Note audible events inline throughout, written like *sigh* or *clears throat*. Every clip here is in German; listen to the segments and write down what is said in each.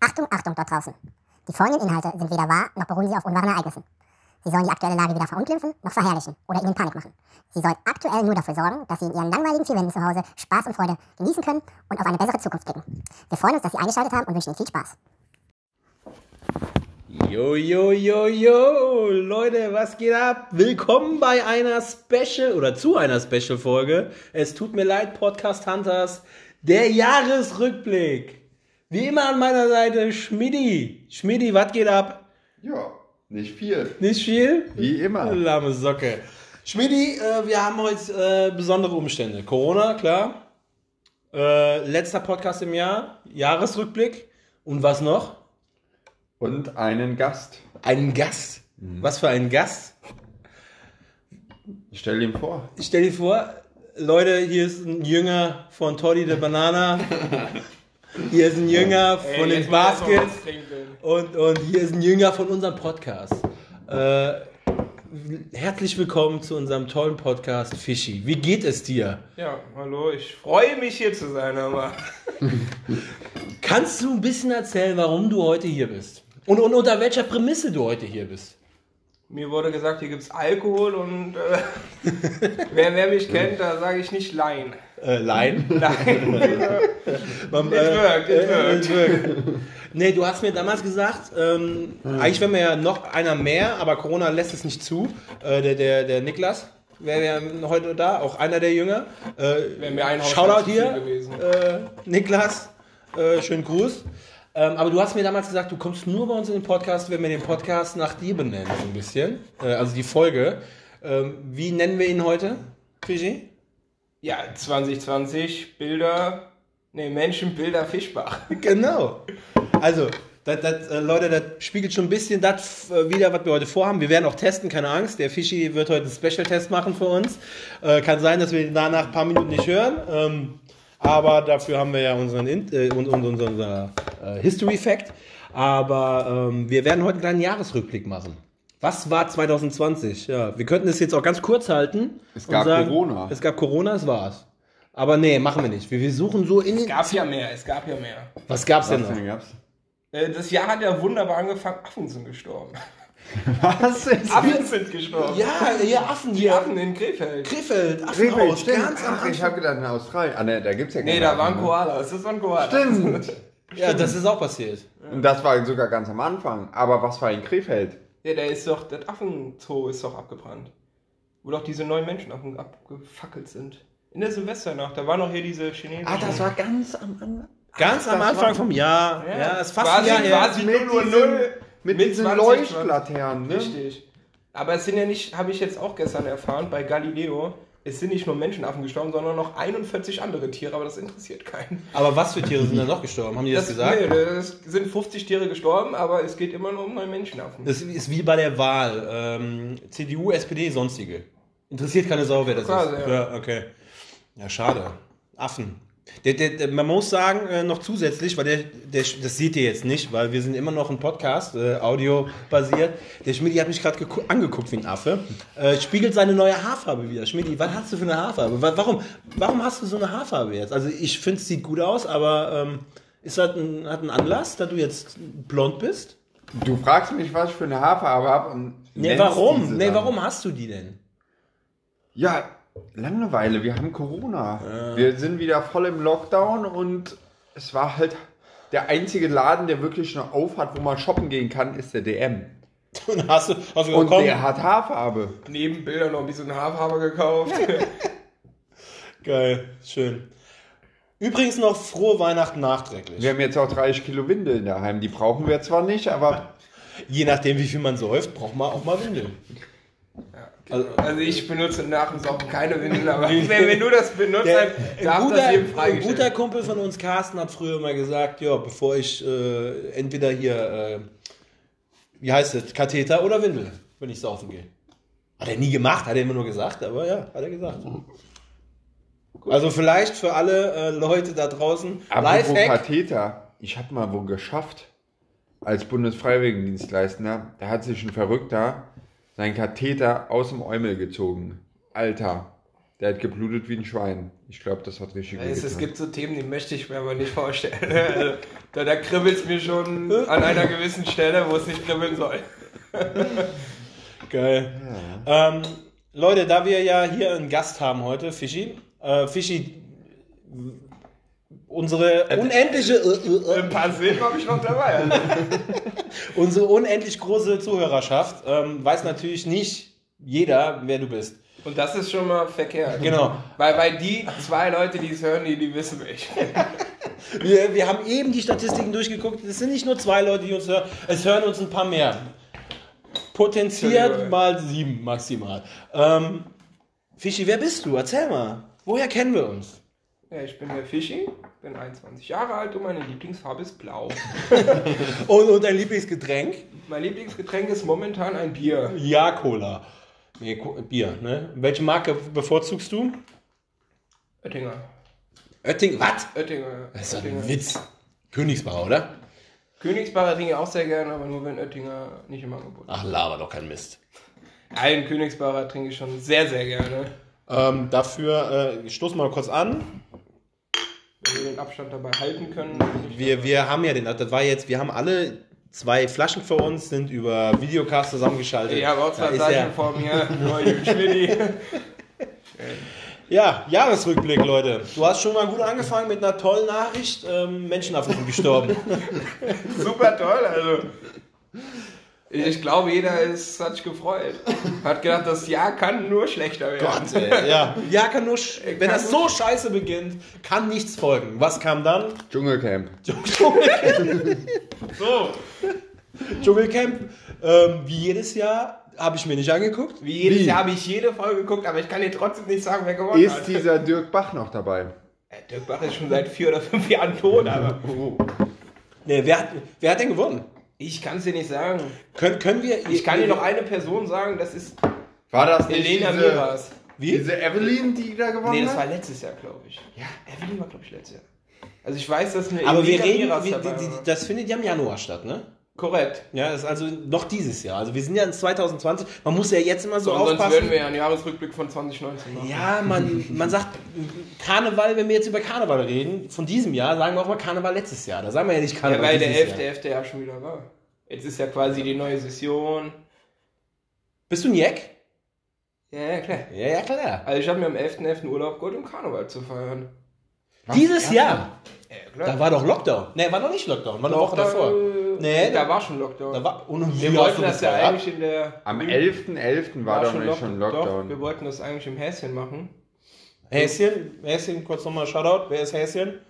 Achtung, Achtung dort draußen. Die folgenden Inhalte sind weder wahr, noch beruhen sie auf unwahren Ereignissen. Sie sollen die aktuelle Lage weder verunglimpfen, noch verherrlichen oder ihnen Panik machen. Sie sollen aktuell nur dafür sorgen, dass Sie in Ihren langweiligen vier Wänden zu Hause Spaß und Freude genießen können und auf eine bessere Zukunft blicken. Wir freuen uns, dass Sie eingeschaltet haben und wünschen Ihnen viel Spaß. Jo, jo, jo, jo, Leute, was geht ab? Willkommen bei einer Special oder zu einer Special-Folge. Es tut mir leid, Podcast Hunters, der Jahresrückblick. Wie immer an meiner Seite Schmidi. Schmidi, was geht ab? Ja, nicht viel. Nicht viel? Wie immer. Lahme Socke. Schmidi, äh, wir haben heute äh, besondere Umstände. Corona, klar. Äh, letzter Podcast im Jahr, Jahresrückblick. Und was noch? Und einen Gast. Einen Gast. Was für ein Gast? Ich stell ihn vor. Ich stell dir vor, Leute, hier ist ein Jünger von Toddy the Banana. *laughs* Hier ist ein Jünger von den Baskets. Und, und hier ist ein Jünger von unserem Podcast. Äh, herzlich willkommen zu unserem tollen Podcast Fischi. Wie geht es dir? Ja, hallo, ich freue mich hier zu sein, aber *laughs* Kannst du ein bisschen erzählen, warum du heute hier bist? Und, und unter welcher Prämisse du heute hier bist? mir wurde gesagt, hier gibt es Alkohol und äh, *laughs* wer, wer mich kennt, da sage ich nicht Lein. Äh, Laien? *laughs* Nein, Man, It worked, it äh, it worked. Nee, du hast mir damals gesagt, ähm, eigentlich wäre mir ja noch einer mehr, aber Corona lässt es nicht zu. Äh, der, der, der Niklas wäre ja heute da, auch einer der Jünger. Äh, Wäre mir ein Shoutout hier, gewesen. äh, Niklas, äh, schönen Gruß. Ähm, aber du hast mir damals gesagt, du kommst nur bei uns in den Podcast, wenn wir den Podcast nach dir benennen, so ein bisschen. Äh, also die Folge. Ähm, wie nennen wir ihn heute, Fiji? Ja, 2020 Bilder, ne Menschen, Bilder Fischbach. *laughs* Genau. Also, das, das, äh, Leute, das spiegelt schon ein bisschen das äh, wieder, was wir heute vorhaben. Wir werden auch testen, keine Angst. Der Fischi wird heute einen Special-Test machen für uns. Äh, kann sein, dass wir ihn danach ein paar Minuten nicht hören. Ähm, aber dafür haben wir ja unseren äh, und, und, und, unser äh, History-Fact. Aber ähm, wir werden heute einen kleinen Jahresrückblick machen. Was war 2020? Ja, wir könnten es jetzt auch ganz kurz halten. Es und gab Corona. Es gab Corona, es war's. Aber nee, machen wir nicht. Wir, wir suchen so in Es gab ja mehr, es gab ja mehr. Was gab's denn Was noch? denn gab's? Äh, Das Jahr hat ja wunderbar angefangen, Affen sind gestorben. *laughs* Was ist Affen sind gestorben. Ja, hier Affen Die hier. Affen in Krefeld. Krefeld, Krefeld, Affenhaus, stimmt. ganz am Ach, ich habe gedacht in Australien. Ah, ne, da gibt's ja Nee, keine da waren Affen, ne? Koalas, das waren Koalas. Stimmt. Ja, das ist auch passiert. Und das war sogar ganz am Anfang. Aber was war in Krefeld? Ja, der ist doch, das Affenzoo ist doch abgebrannt. Wo doch diese neuen Menschenaffen abgefackelt sind. In der Silvesternacht, da waren noch hier diese Chinesen. Ah, das war ganz am Anfang. Ganz am Anfang war- vom Jahr. Ja, es ist fast ein quasi, Jahr her. quasi 0 Uhr 0. Mit, Mit diesen 20, Leuchtlaternen, ne? Richtig. Aber es sind ja nicht, habe ich jetzt auch gestern erfahren, bei Galileo, es sind nicht nur Menschenaffen gestorben, sondern noch 41 andere Tiere, aber das interessiert keinen. Aber was für Tiere sind da noch gestorben? Haben die das, gesagt? Nee, es sind 50 Tiere gestorben, aber es geht immer nur um neue Menschenaffen. Das ist wie bei der Wahl. Ähm, CDU, SPD, sonstige. Interessiert keine Sau, wer das Quasi, ist. ja. Ja, okay. Ja, schade. Affen. Der, der, der, man muss sagen, äh, noch zusätzlich, weil der, der, das seht ihr jetzt nicht, weil wir sind immer noch ein Podcast, äh, audio-basiert. Der Schmidi hat mich gerade angeguckt wie ein Affe. Äh, spiegelt seine neue Haarfarbe wieder. Schmidi, was hast du für eine Haarfarbe? Wa- Warum, warum hast du so eine Haarfarbe jetzt? Also ich finde, es sieht gut aus, aber ähm, ist das ein, hat einen Anlass, dass du jetzt blond bist? Du fragst mich, was ich für eine Haarfarbe habe Nee, warum? Nee, warum hast du die denn? Ja, Langeweile. Wir haben Corona. Wir sind wieder voll im Lockdown und es war halt der einzige Laden, der wirklich noch auf hat, wo man shoppen gehen kann, ist der DM. *laughs* Und hast du, hast du Und gekommen? der hat Haarfarbe. Neben Bildern noch ein bisschen Haarfarbe gekauft. *laughs* Geil, schön. Übrigens noch frohe Weihnachten nachträglich. Wir haben jetzt auch 30 Kilo Windeln daheim. Die brauchen wir zwar nicht, aber Je nachdem, wie viel man säuft, braucht man auch mal Windeln. Also ich benutze nach dem Saufen keine Windeln, aber wenn, wenn du das benutzt, Der, dann ein, darf guter, das jedem ein freigestellt. guter Kumpel von uns, Carsten, hat früher immer gesagt, ja, bevor ich äh, entweder hier, äh, wie heißt es, Katheter oder Windel, wenn ich saufen gehe. Hat er nie gemacht, hat er immer nur gesagt, aber ja, hat er gesagt. Also vielleicht für alle äh, Leute da draußen, apropos Lifehack. Katheter. Ich habe mal wo geschafft, als Bundesfreiwilligendienstleister, da hat sich ein Verrückter seinen Katheter aus dem Eumel gezogen. Alter. Der hat geblutet wie ein Schwein. Ich glaube, das hat richtig Es, es wehgetan. gibt so Themen, die möchte ich mir aber nicht vorstellen. *laughs* Also, da da kribbelt es mir schon an einer gewissen Stelle, wo es nicht kribbeln soll. *laughs* Geil. Ähm, Leute, da wir ja hier einen Gast haben heute, Fischi, äh, Fischi, unsere unendliche, äh, äh, Ein paar Silben habe ich noch dabei. Also, *laughs* unsere unendlich große Zuhörerschaft ähm, weiß natürlich nicht jeder, wer du bist. und das ist schon mal verkehrt. Genau. Weil, weil die zwei Leute, die es hören, die, die wissen mich. *laughs* Wir, wir haben eben die Statistiken durchgeguckt. Es sind nicht nur zwei Leute, die uns hören. Es hören uns ein paar mehr. Potenziert mal sieben maximal. Ähm, Fischi, wer bist du? Erzähl mal. Woher kennen wir uns? Ja, ich bin der Fischi, bin 21 Jahre alt und meine Lieblingsfarbe ist blau. *laughs* Und, und dein Lieblingsgetränk? Mein Lieblingsgetränk ist momentan ein Bier. Ja, Cola. Nee, Co- Bier, ne? Welche Marke bevorzugst du? Oettinger. Oetting, was? Oettinger. Das ist Oettinger. ein Witz. Königsbauer, oder? Königsbacher trinke ich auch sehr gerne, aber nur wenn Oettinger nicht im Angebot ist. Ach, laber doch kein Mist. Einen Königsbacher trinke ich schon sehr, sehr gerne. Ähm, dafür, äh, wir mal kurz an. Den Abstand dabei halten können. Wir, wir haben ja den, das war jetzt, wir haben alle zwei Flaschen vor uns, sind über Videocast zusammengeschaltet. Ich habe auch zwei ja, vor mir. *laughs* Ja, Jahresrückblick, Leute. Du hast schon mal gut angefangen mit einer tollen Nachricht. Ähm, Menschenaffen sind gestorben. *laughs* Super toll, also. Ich glaube, jeder ist, hat sich gefreut. Hat gedacht, das Jahr kann nur schlechter werden. Gott, ey. Ja, *laughs* ja kann nur, wenn Kann das so scheiße beginnt, kann nichts folgen. Was kam dann? Dschungelcamp. *laughs* So, Dschungelcamp. Ähm, wie jedes Jahr habe ich mir nicht angeguckt. wie jedes Wie? Jahr habe ich jede Folge geguckt, aber ich kann dir trotzdem nicht sagen, wer gewonnen Ist hat. dieser Dirk Bach noch dabei? Äh, Dirk Bach ist schon seit vier oder fünf Jahren tot, aber *laughs* Nee, wer, hat, wer hat denn gewonnen? Ich kann es dir nicht sagen. Können, können wir. Ich kann dir noch eine Person sagen, das ist War das nicht Elena diese, Miras. Wie? diese Evelyn, die da gewonnen Nee, das war hat? letztes Jahr, glaube ich. Ja, Evelyn war, glaube ich, letztes Jahr. Also ich weiß, dass eine Aber wir Elena reden, Miras wir, dabei die, die, war. das findet ja im Januar statt, ne? Korrekt. Ja, das ist also noch dieses Jahr. Also wir sind ja in 2020. Man muss ja jetzt immer so So, sonst aufpassen. würden wir ja einen Jahresrückblick von 2019 machen. Ja, man, man sagt Karneval, wenn wir jetzt über Karneval reden, von diesem Jahr, sagen wir auch mal Karneval letztes Jahr. Da sagen wir ja nicht Ja, Karneval weil der dieses 11.11. Jahr. ja schon wieder war. Jetzt ist ja quasi die neue Session. Bist du ein Jack? Ja, ja, klar. Ja, ja, klar. Also ich habe mir am 11.11. Urlaub geholt, um Karneval zu feiern. Dieses Jahr? Ja, Da klar. war doch Lockdown. Ne, war noch nicht Lockdown, war eine Woche davor. Nee, Nee, da war schon Lockdown. Da war, und wir wollten das ja eigentlich in der... Am 11.11. war, doch nicht Lock- schon Doch, Lockdown. wir wollten das eigentlich im Häschen machen. Häschen, Häschen, kurz nochmal Shoutout. Wer ist Häschen?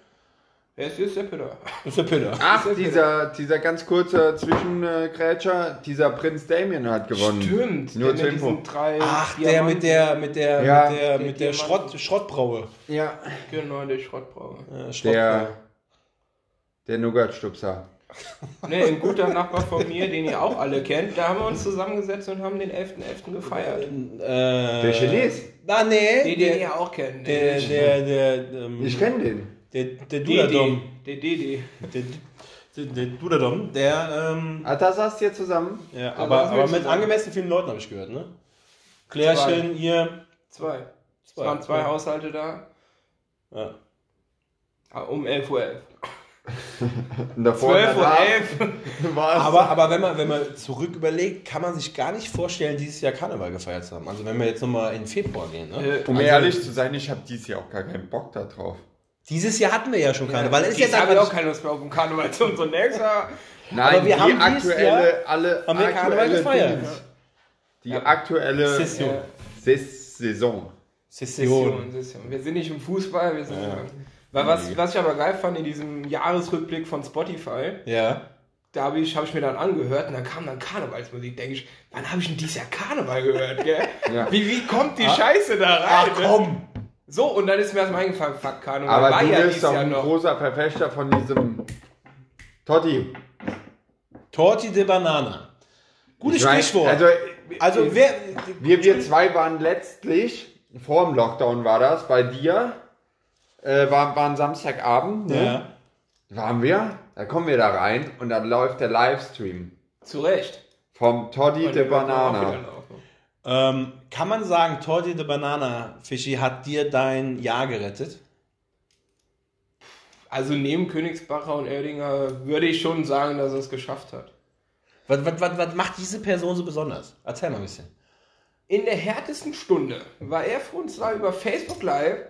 Häschen ist der. Das ist der Peter. Ach, dieser, dieser ganz kurze Zwischengrätscher, dieser Prinz Damien hat gewonnen. Stimmt. Nur der mit diesen drei Ach, der Diamanten. mit der, mit der, Ja, mit der, der mit der. Schrott, Schrottbraue. Ja. Genau, der Schrottbrauer. Äh, Schrottbraue. Der, der Nougatstupser. Ne, ein guter Nachbar von mir, den ihr auch alle kennt, da haben wir uns zusammengesetzt und haben den 11.11. gefeiert. Äh, Der Chines. Ah, nee. Den, der, den ihr auch kennt. der, nämlich der, der, ähm, Ich kenne den. der, der. Dudadom. Der Didi. Der, der, der Dudadom, der, ähm, Ah, da saßt ihr zusammen? ja, aber, aber mit angemessen vielen Leuten habe ich gehört, ne? Klärchen, ihr. Zwei. Es Zwei, waren zwei ja. Haushalte da. Ja. Ah, Um 11.11 Uhr. Und davor 12.11 Uhr. Uhr. War es. Aber, aber wenn, man, wenn man zurück überlegt, kann man sich gar nicht vorstellen, dieses Jahr Karneval gefeiert zu haben. Also wenn wir jetzt nochmal in Februar gehen. Ne? Äh, um also- ehrlich zu sein, ich habe dieses Jahr auch gar keinen Bock da drauf. Dieses Jahr hatten wir ja schon Karneval. Das ist Jetzt habe ich einfach auch keine Lust mehr auf den Karneval zu unserem nächsten Jahr. Nein, Aber wir die haben aktuelle, alle haben wir Karneval gefeiert. Dings. Die aktuelle Session. Ja. Ses Saison. Session. Session, Session. Wir sind nicht im Fußball, wir sind. Weil was, was ich aber geil fand in diesem Jahresrückblick von Spotify, Ja. da habe ich, hab ich mir dann angehört und dann kam dann Karnevalsmusik. Denke ich, wann habe ich denn dieses Jahr Karneval gehört, gell? *laughs* Ja. Wie, wie kommt die Scheiße da rein? Ach ne? komm! So, und dann ist mir erstmal eingefallen, fuck, Karneval Aber war du ja bist doch Jahr ein noch. großer Verfechter von diesem Totti. Torti de Banana. Gutes Ich mein, Sprichwort. Also, Also, wer. wir, wir zwei waren letztlich, vor dem Lockdown war das, bei dir, äh, war, war ein Samstagabend, ne? Ja. waren wir, da kommen wir da rein und dann läuft der Livestream Zu Recht. vom Toddy Und de Banana. Ähm, kann man sagen, Torti de Banana, Fischi, hat dir dein Jahr gerettet? Also neben Königsbacher und Erdinger würde ich schon sagen, dass er es geschafft hat. Was, was, was, was macht diese Person so besonders? Erzähl mal ein bisschen. In der härtesten Stunde war er für uns da über Facebook Live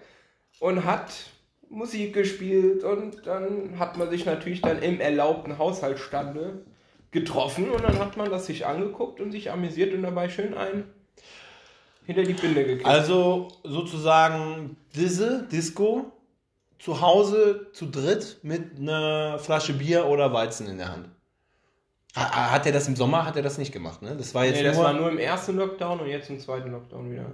und hat Musik gespielt und dann hat man sich natürlich dann im erlaubten Haushaltsstande getroffen und dann hat man das sich angeguckt und sich amüsiert und dabei schön ein hinter die Binde gekriegt. Also sozusagen diese Disco zu Hause zu dritt mit einer Flasche Bier oder Weizen in der Hand. Ha- Hat er das im Sommer? Hat er das nicht gemacht? Ne? Das war jetzt nee, das nur, war nur im ersten Lockdown und jetzt im zweiten Lockdown wieder.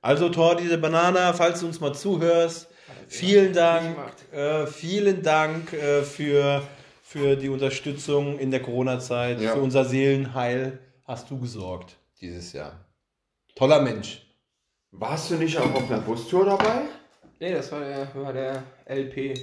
Also Tor, diese Banana, falls du uns mal zuhörst, vielen Dank, äh, vielen Dank äh, für, für die Unterstützung in der Corona-Zeit, Ja. für unser Seelenheil hast du gesorgt dieses Jahr. Toller Mensch. Warst du nicht auch auf einer Bustour dabei? Nee, das war der, war der LP.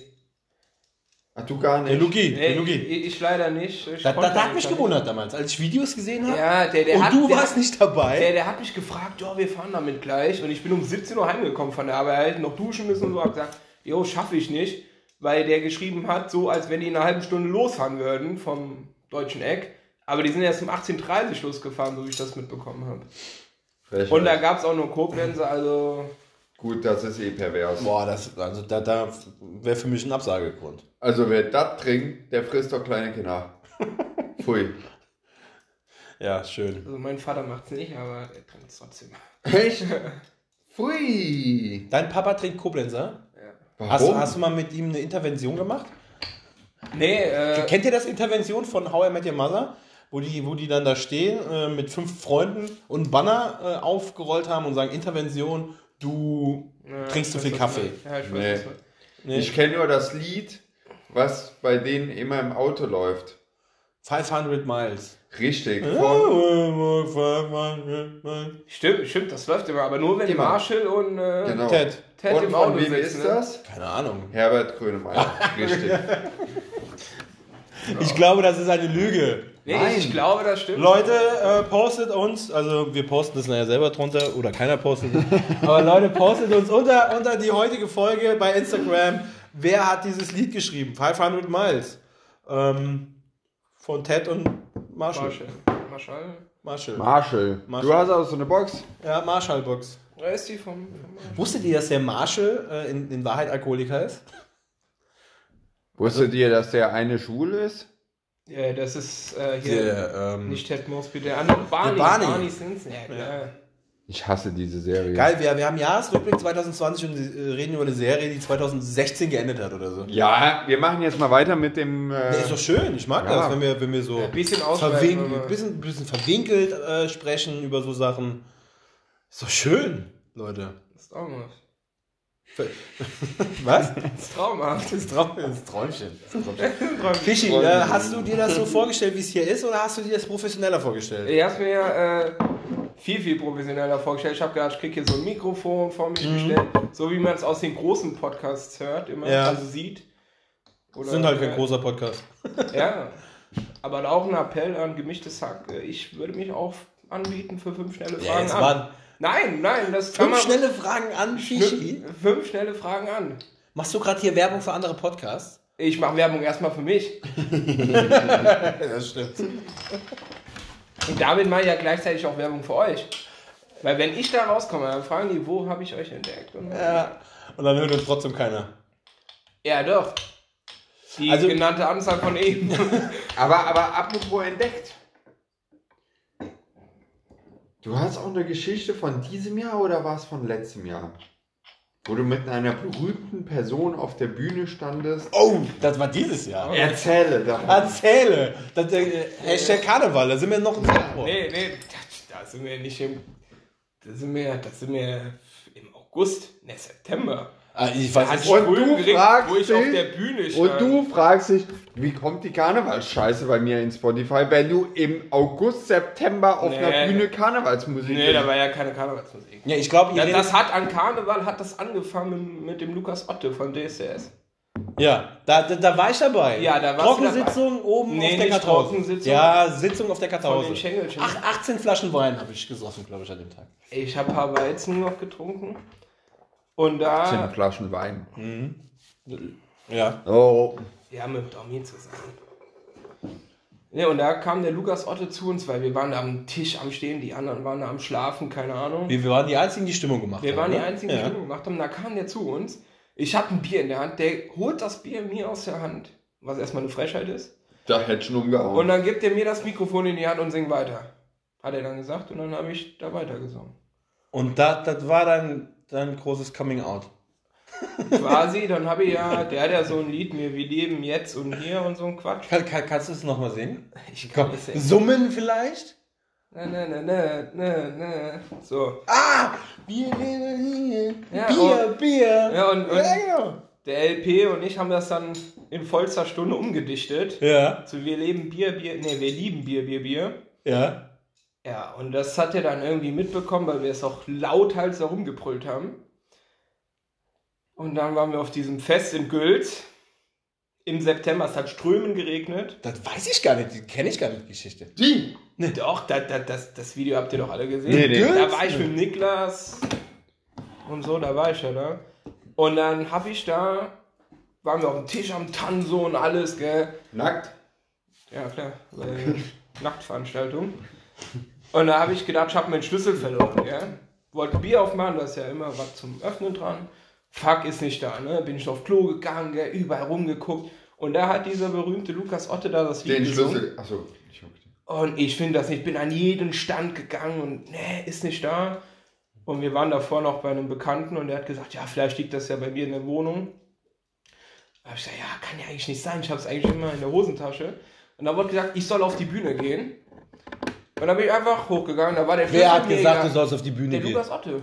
Ach, du gar nicht. Der Luki, Nee, der Luki. ich, ich leider nicht. Ich Das, konnte das hat mich nicht. gewundert damals, als ich Videos gesehen habe. Ja, der, der und hat, du der warst hat, nicht dabei. Der, der hat mich gefragt, ja, wir fahren damit gleich. Und ich bin um 17 Uhr heimgekommen von der Arbeit, noch duschen müssen und so. Hab gesagt, jo, schaffe ich nicht. Weil der geschrieben hat, so als wenn die in einer halben Stunde losfahren würden vom deutschen Eck. Aber die sind erst um 18.30 Uhr losgefahren, so wie ich das mitbekommen habe. Und da gab es auch nur Koblenzer, also Gut, das ist eh pervers. Boah, das, also da, da wäre für mich ein Absagegrund. Also wer das trinkt, der frisst doch kleine Kinder. *laughs* Pfui. Ja, schön. Also mein Vater macht's nicht, aber er trinkt es trotzdem. Echt? *laughs* Pfui. Dein Papa trinkt Koblenzer? Warum? Hast, hast du mal mit ihm eine Intervention gemacht? Nee, äh, Kennt ihr das Intervention von How I Met Your Mother? Wo die, wo die dann da stehen äh, mit fünf Freunden und einen Banner äh, aufgerollt haben und sagen, Intervention, du ja, trinkst zu viel Kaffee. Ja, ich Nee. Ich kenne nur das Lied, was bei denen immer im Auto läuft. 500 Miles. Richtig. Von, Stimmt, stimmt, das läuft immer, aber nur wenn Immer. Marshall und äh, genau. Ted. Ted Und im von Auto wem sitzen. ist ne? das? Keine Ahnung. Herbert Grönemeyer. *laughs* Richtig. Ich glaube, das ist eine Lüge. Nee, Nein. ich glaube, das stimmt. Leute, äh, postet uns, also wir posten das nachher selber drunter oder keiner postet es. Aber Leute, postet uns unter, unter die heutige Folge bei Instagram. Wer hat dieses Lied geschrieben? 500 Miles. Ähm, von Ted und Marshall. Marshall. Marshall. Marshall. Marshall. Marshall. Du hast auch so eine Box? Ja, Marshall-Box. Da ist die vom, vom Marshall. Wusstet ihr, dass der Marshall äh, in, in Wahrheit Alkoholiker ist? Wusstet ihr, dass der eine schwul ist? Ja, das ist äh, hier Der, ähm, nicht Ted Mosby, der andere Barney. Der Barney. Barney Simpson. Ja, klar. Ich hasse diese Serie. Geil, wir, wir haben Jahresrückblick 2020 und äh, reden über eine Serie, die 2016 geendet hat oder so. Ja, wir machen jetzt mal weiter mit dem. Äh, Nee, ist doch schön, ich mag Ja. das, wenn wir, wenn wir so Ein bisschen verwink bisschen, bisschen verwinkelt äh, sprechen über so Sachen. Ist doch schön, Leute. Das ist traumhaft. Was? *laughs* Das ist traumhaft. Das, Traum, das Träumchen. Das Träumchen. Fischi, äh, hast du dir das so vorgestellt, wie es hier ist, oder hast du dir das professioneller vorgestellt? Ich habe mir äh, viel, viel professioneller vorgestellt. Ich habe gedacht, ich kriege hier so ein Mikrofon vor mich gestellt, so wie man es aus den großen Podcasts hört, immer Ja. also sieht. Oder, Sind halt kein äh, großer Podcast. *laughs* Ja, aber auch ein Appell an gemischtes Hack. Ich würde mich auch anbieten für fünf schnelle Ja, Fragen waren Nein, nein, das kann fünf man. schnelle Fragen an fünf, fünf schnelle Fragen an. Machst du gerade hier Werbung für andere Podcasts? Ich mache Werbung erstmal für mich. *laughs* das stimmt. Und damit mache ich ja gleichzeitig auch Werbung für euch. Weil wenn ich da rauskomme, dann fragen die, wo habe ich euch entdeckt? Und Ja. Und dann hört uns trotzdem keiner. ja, doch. Die Also- genannte Anzahl von eben. *laughs* aber, aber apropos entdeckt. Du hast auch eine Geschichte von diesem Jahr oder war es von letztem Jahr? Wo du mit einer berühmten Person auf der Bühne standest. Oh, das war dieses Jahr. Erzähle davon. Erzähle. Das, äh, Hashtag Karneval, da sind wir noch im Februar. nee, nee, da, da sind wir nicht im. Da sind wir, da sind wir im August, ne, September. Ah, ich weiß sich Und du fragst wo ich auf dich- der Bühne Und du fragst dich, wie kommt die Karnevalsscheiße bei mir in Spotify, wenn du im August, September auf Nee. einer Bühne Karnevalsmusik Nee, da war ja keine Karnevalsmusik. Ja, ich glaube, ihr Ja, das hat an Karneval hat das angefangen mit dem Lukas Otte von DSDS. Ja, da, da, da war ich dabei. Ja, da warst du Trockensitzung oben Nee, auf der nicht Kartause. Trockensitzung. Ja, Sitzung auf der Kartause. Ach, 18 Flaschen Wein habe ich gesoffen, glaube ich, an dem Tag. Ich habe ein paar Weizen noch getrunken. Und Zehn da. Flaschen Wein. Ja. Oh. Ja, mit Armin zusammen. Ja, und da kam der Lukas Otte zu uns, weil wir waren da am Tisch am Stehen, die anderen waren da am Schlafen, keine Ahnung. Wir, wir waren die Einzigen, die Stimmung gemacht Wir haben. waren die ne? einzigen, die ja. Stimmung gemacht haben. Da kam der zu uns. Ich hatte ein Bier in der Hand. Der holt das Bier mir aus der Hand, was erstmal eine Frechheit ist. Da hätte schon umgehauen. Und dann gibt er mir das Mikrofon in die Hand und singt weiter. Hat er dann gesagt und dann habe ich da weitergesungen. Und da, das war dann dein großes Coming Out. *laughs* Quasi, dann habe ich ja, der hat ja so ein Lied, mir, wir leben jetzt und hier und so ein Quatsch. Kann, kann, kannst du es nochmal singen? Ich Komm, es singen. summen vielleicht? Ne, ne, ne, ne, ne, ne. So. Ah! Bier, Bier, Bier, Ja, Bier, und- Bier. Ja, und, und ja, genau. der LP und ich haben das dann in vollster Stunde umgedichtet. Ja, Zu Wir leben Bier, Bier, ne, wir lieben Bier, Bier, Bier. ja. Ja, und das hat er dann irgendwie mitbekommen, weil wir es auch lauthals herumgebrüllt haben. Und dann waren wir auf diesem Fest in Gülz im September. Es hat strömen geregnet. Das weiß ich gar nicht, die kenne ich gar nicht, die Geschichte. die. Doch, das, das, das, das Video habt ihr doch alle gesehen. Nee, nee. Da war ich mit Niklas und so, da war ich ja da. Und dann hab ich da, waren wir auf dem Tisch am Tanzo und alles, gell. Nackt. Ja, klar, weil *laughs* Nacktveranstaltung. Und da habe ich gedacht, ich habe meinen Schlüssel verloren, ja. Wollte Bier aufmachen, da ist ja immer was zum Öffnen dran. Fuck, ist nicht da, ne? Bin ich auf Klo gegangen, gell, überall rumgeguckt. Und da hat dieser berühmte Lukas Otte da das Lied Den gesungen. Schlüssel. Achso. ich hab- Und ich finde das nicht. Ich bin an jeden Stand gegangen und nee, ist nicht da. Und wir waren davor noch bei einem Bekannten und der hat gesagt, ja, vielleicht liegt das ja bei mir in der Wohnung. Da habe ich gesagt, ja, kann ja eigentlich nicht sein. Ich habe es eigentlich immer in der Hosentasche. Und da wurde gesagt, ich soll auf die Bühne gehen. Und dann bin ich einfach hochgegangen. Da war der Wer hat gesagt, du sollst auf die Bühne Der gehen? Lukas Otte.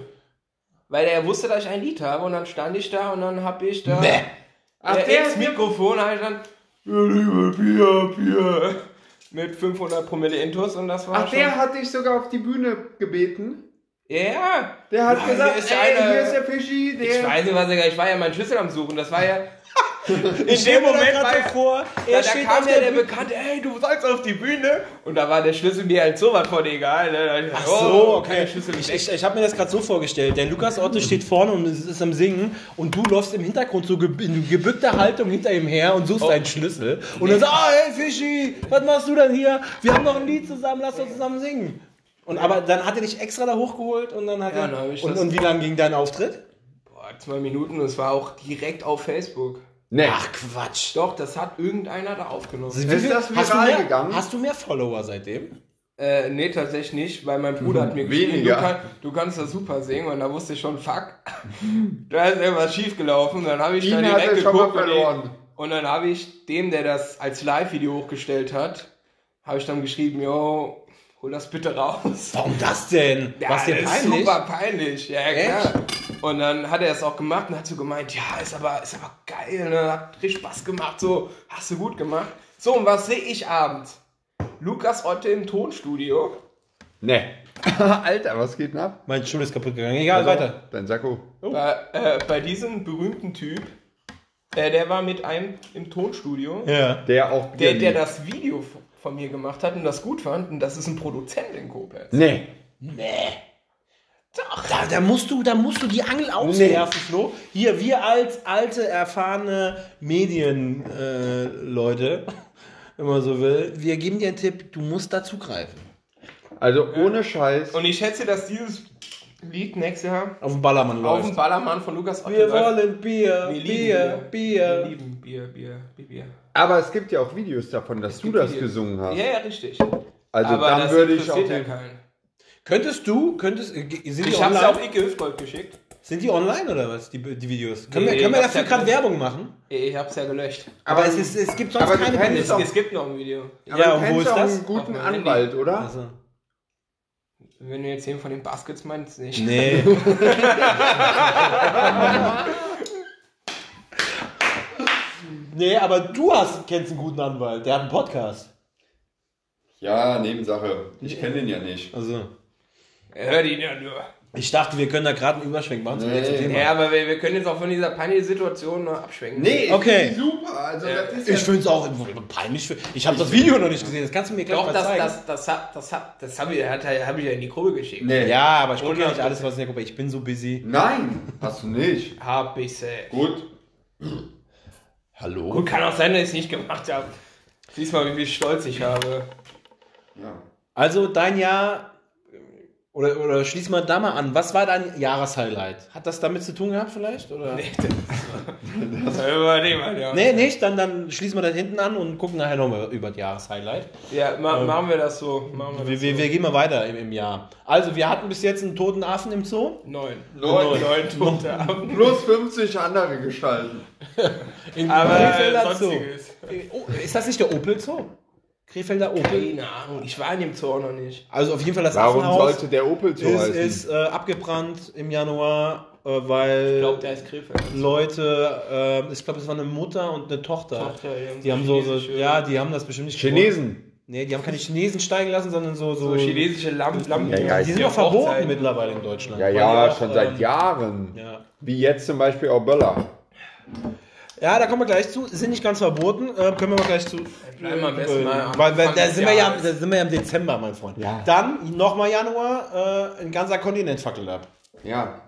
Weil er wusste, dass ich ein Lied habe. Und dann stand ich da und dann habe ich da... Nee. Ach, der der ist Mikrofon habe ich dann... Liebe Bier, Bier. Mit 500 Promille Intus und das war Ach, schon... der hat dich sogar auf die Bühne gebeten. Ja. Der hat Ja, gesagt, hier ist ey, einer- hier ist der Fischi, der... Ich weiß nicht, was er... Ich war ja meinen Schlüssel am Suchen. Das war ja... *laughs* Ich stell mir Moment da war so vor, Da, er da steht kam ja der der. Bekannte, ey, du sollst auf die Bühne. Und da war der Schlüssel mir halt sowas von egal. Ne? Da ich Ach so, oh, okay. Ich, ich, ich habe mir das gerade so vorgestellt. Der Lukas Otto steht vorne und ist, ist am Singen und du läufst im Hintergrund so in gebückter Haltung hinter ihm her und suchst deinen Schlüssel. Und dann sagst ah, hey Fischi, was machst du denn hier? Wir haben noch ein Lied zusammen, lass uns zusammen singen. Und aber dann hat er dich extra da hochgeholt und dann hat Ja, er. dann ich und, und wie lang ging dein Auftritt? Boah, zwei Minuten. Und es war auch direkt auf Facebook. Nee. Ach Quatsch. Doch, das hat irgendeiner da aufgenommen. Wie Ist viel- das hast, du viral mehr, gegangen? hast du mehr Follower seitdem? Äh, nee, tatsächlich nicht, weil mein Bruder hat mir geschrieben, Weniger. du, kann, du kannst das super singen und da wusste ich schon, fuck, *laughs* da ist irgendwas schief gelaufen. Dann habe ich Ihn da hat direkt schon mal geguckt und, verloren. und dann habe ich dem, der das als Live-Video hochgestellt hat, habe ich dann geschrieben, yo, hol das bitte raus. Warum das denn? Ja, Was dir das peinlich? Ist super peinlich, ja klar. Und dann hat er es auch gemacht und hat so gemeint, ja, ist aber, ist aber geil, ne? hat richtig Spaß gemacht, so, hast du gut gemacht. So, und was sehe ich abends? Lukas Otte im Tonstudio. Nee. *laughs* Alter, was geht denn ab? Mein Stuhl ist kaputt gegangen. Egal, Also, weiter. Dein Sakko. Bei, äh, bei diesem berühmten Typ, äh, der war mit einem im Tonstudio, Ja. Der auch der, der das Video von mir gemacht hat und das gut fand. Und das ist ein Produzent in Koblenz. Nee. Da, da, musst du, da musst du die Angel auswerfen, Flo. Hier, wir als alte, erfahrene Medienleute, äh, *laughs* wenn man so will, wir geben dir einen Tipp, du musst da zugreifen. Also ohne Scheiß. Und ich schätze, dass dieses Lied nächstes Jahr Auf dem Ballermann auf läuft. dem Ballermann von Lukas Otte Wir wollen Bier, Wir lieben Bier, Bier. Wir lieben Bier, Bier, Bier, Bier. Aber es gibt ja auch Videos davon, dass du das Videos. gesungen hast. Ja, ja, richtig. Also Aber dann das würde ich auch interessiert ja den, keinen. Könntest du, könntest, äh, sind die Ich hab's online? ja auch Icke Hüftgold geschickt. Sind die online oder was, die, die Videos? Können Nee, wir, können wir ich hab's dafür ja gerade gelöscht. Werbung machen? Ich hab's ja gelöscht. Aber, es, ist, es gibt sonst aber du keine kennst Videos. auch- Es gibt noch ein Video. Aber Ja, du und wo kennst ist auch das? einen guten Auf meinem Anwalt, oder? Also, Wenn du jetzt den von den Baskets meinst, nicht. nee. *laughs* nee, aber du hast, kennst einen guten Anwalt, der hat einen Podcast. Ja, Nebensache. Ich kenne den ja nicht. Also. Hör ihn ja nur. Ich dachte, wir können da gerade einen Überschwenk machen zum Nee. nächsten Thema. Ja, aber wir, wir können jetzt auch von dieser peinlichen Situation noch abschwenken. Nee, Okay. super. Also, Ja. das ist Ich ja finde es auch peinlich. Für, ich habe das Video noch nicht gesehen. Das kannst du mir gleich Doch, mal das, zeigen. das, das, das, hat- das habe ich, hat hab ich ja in die Gruppe geschickt. Nee. ja, aber ich gucke ja nicht 100%. alles, was in der Gruppe. Ich bin so busy. Nein, hast du nicht. Hab ich safe. Gut. Hallo. Gut, kann auch sein, dass ich es nicht gemacht habe. Siehst mal, wie viel Stolz ich habe. Ja. Also dein Jahr oder oder schließ mal da mal an. Was war dein Jahreshighlight? Hat das damit zu tun gehabt vielleicht oder? Nee, das das übernehmen wir, ja. Nee, nicht, dann, dann schließen wir da hinten an und gucken nachher nochmal über das Jahreshighlight. Ja, ma, machen wir das so. Machen wir Wir, das wir, so. wir gehen mal weiter im, im Jahr. Also, wir hatten bis jetzt einen toten Affen im Zoo. Neun. Neun. Neun tote Affen. Plus 50 andere Gestalten. Im Aber äh, Zoo. sonstiges. Oh, ist das nicht der Opel Zoo? Krefelder Opel? Keine Ahnung, ich war in dem Zoo noch nicht. Also auf jeden Fall das Warum Affenhaus sollte der Opel so ist, heißen? ist äh, abgebrannt im Januar, äh, weil Ich glaube, der ist Krefeld. Leute, äh, ich glaube, es war eine Mutter und eine Tochter. Tochter, ja, die haben so, so, ja, die haben das bestimmt nicht gewollt. Chinesen. Nee, die haben keine Chinesen steigen lassen, sondern so, so, So chinesische Lamm, Lamm Ja, ja, Die sind doch verboten Hochzeiten. mittlerweile in Deutschland. Ja, ja, auch, schon seit ähm, Jahren. Ja. Wie jetzt zum Beispiel auch Böller. Ja, da kommen wir gleich zu. Sind nicht ganz verboten, äh, können wir mal gleich zu. bleiben wir am besten mal am weil, weil Anfang da des sind wir ja, Jahres. da sind wir ja im Dezember, mein Freund. Ja. Dann nochmal Januar, äh, ein ganzer Kontinent fackelt ab. Ja.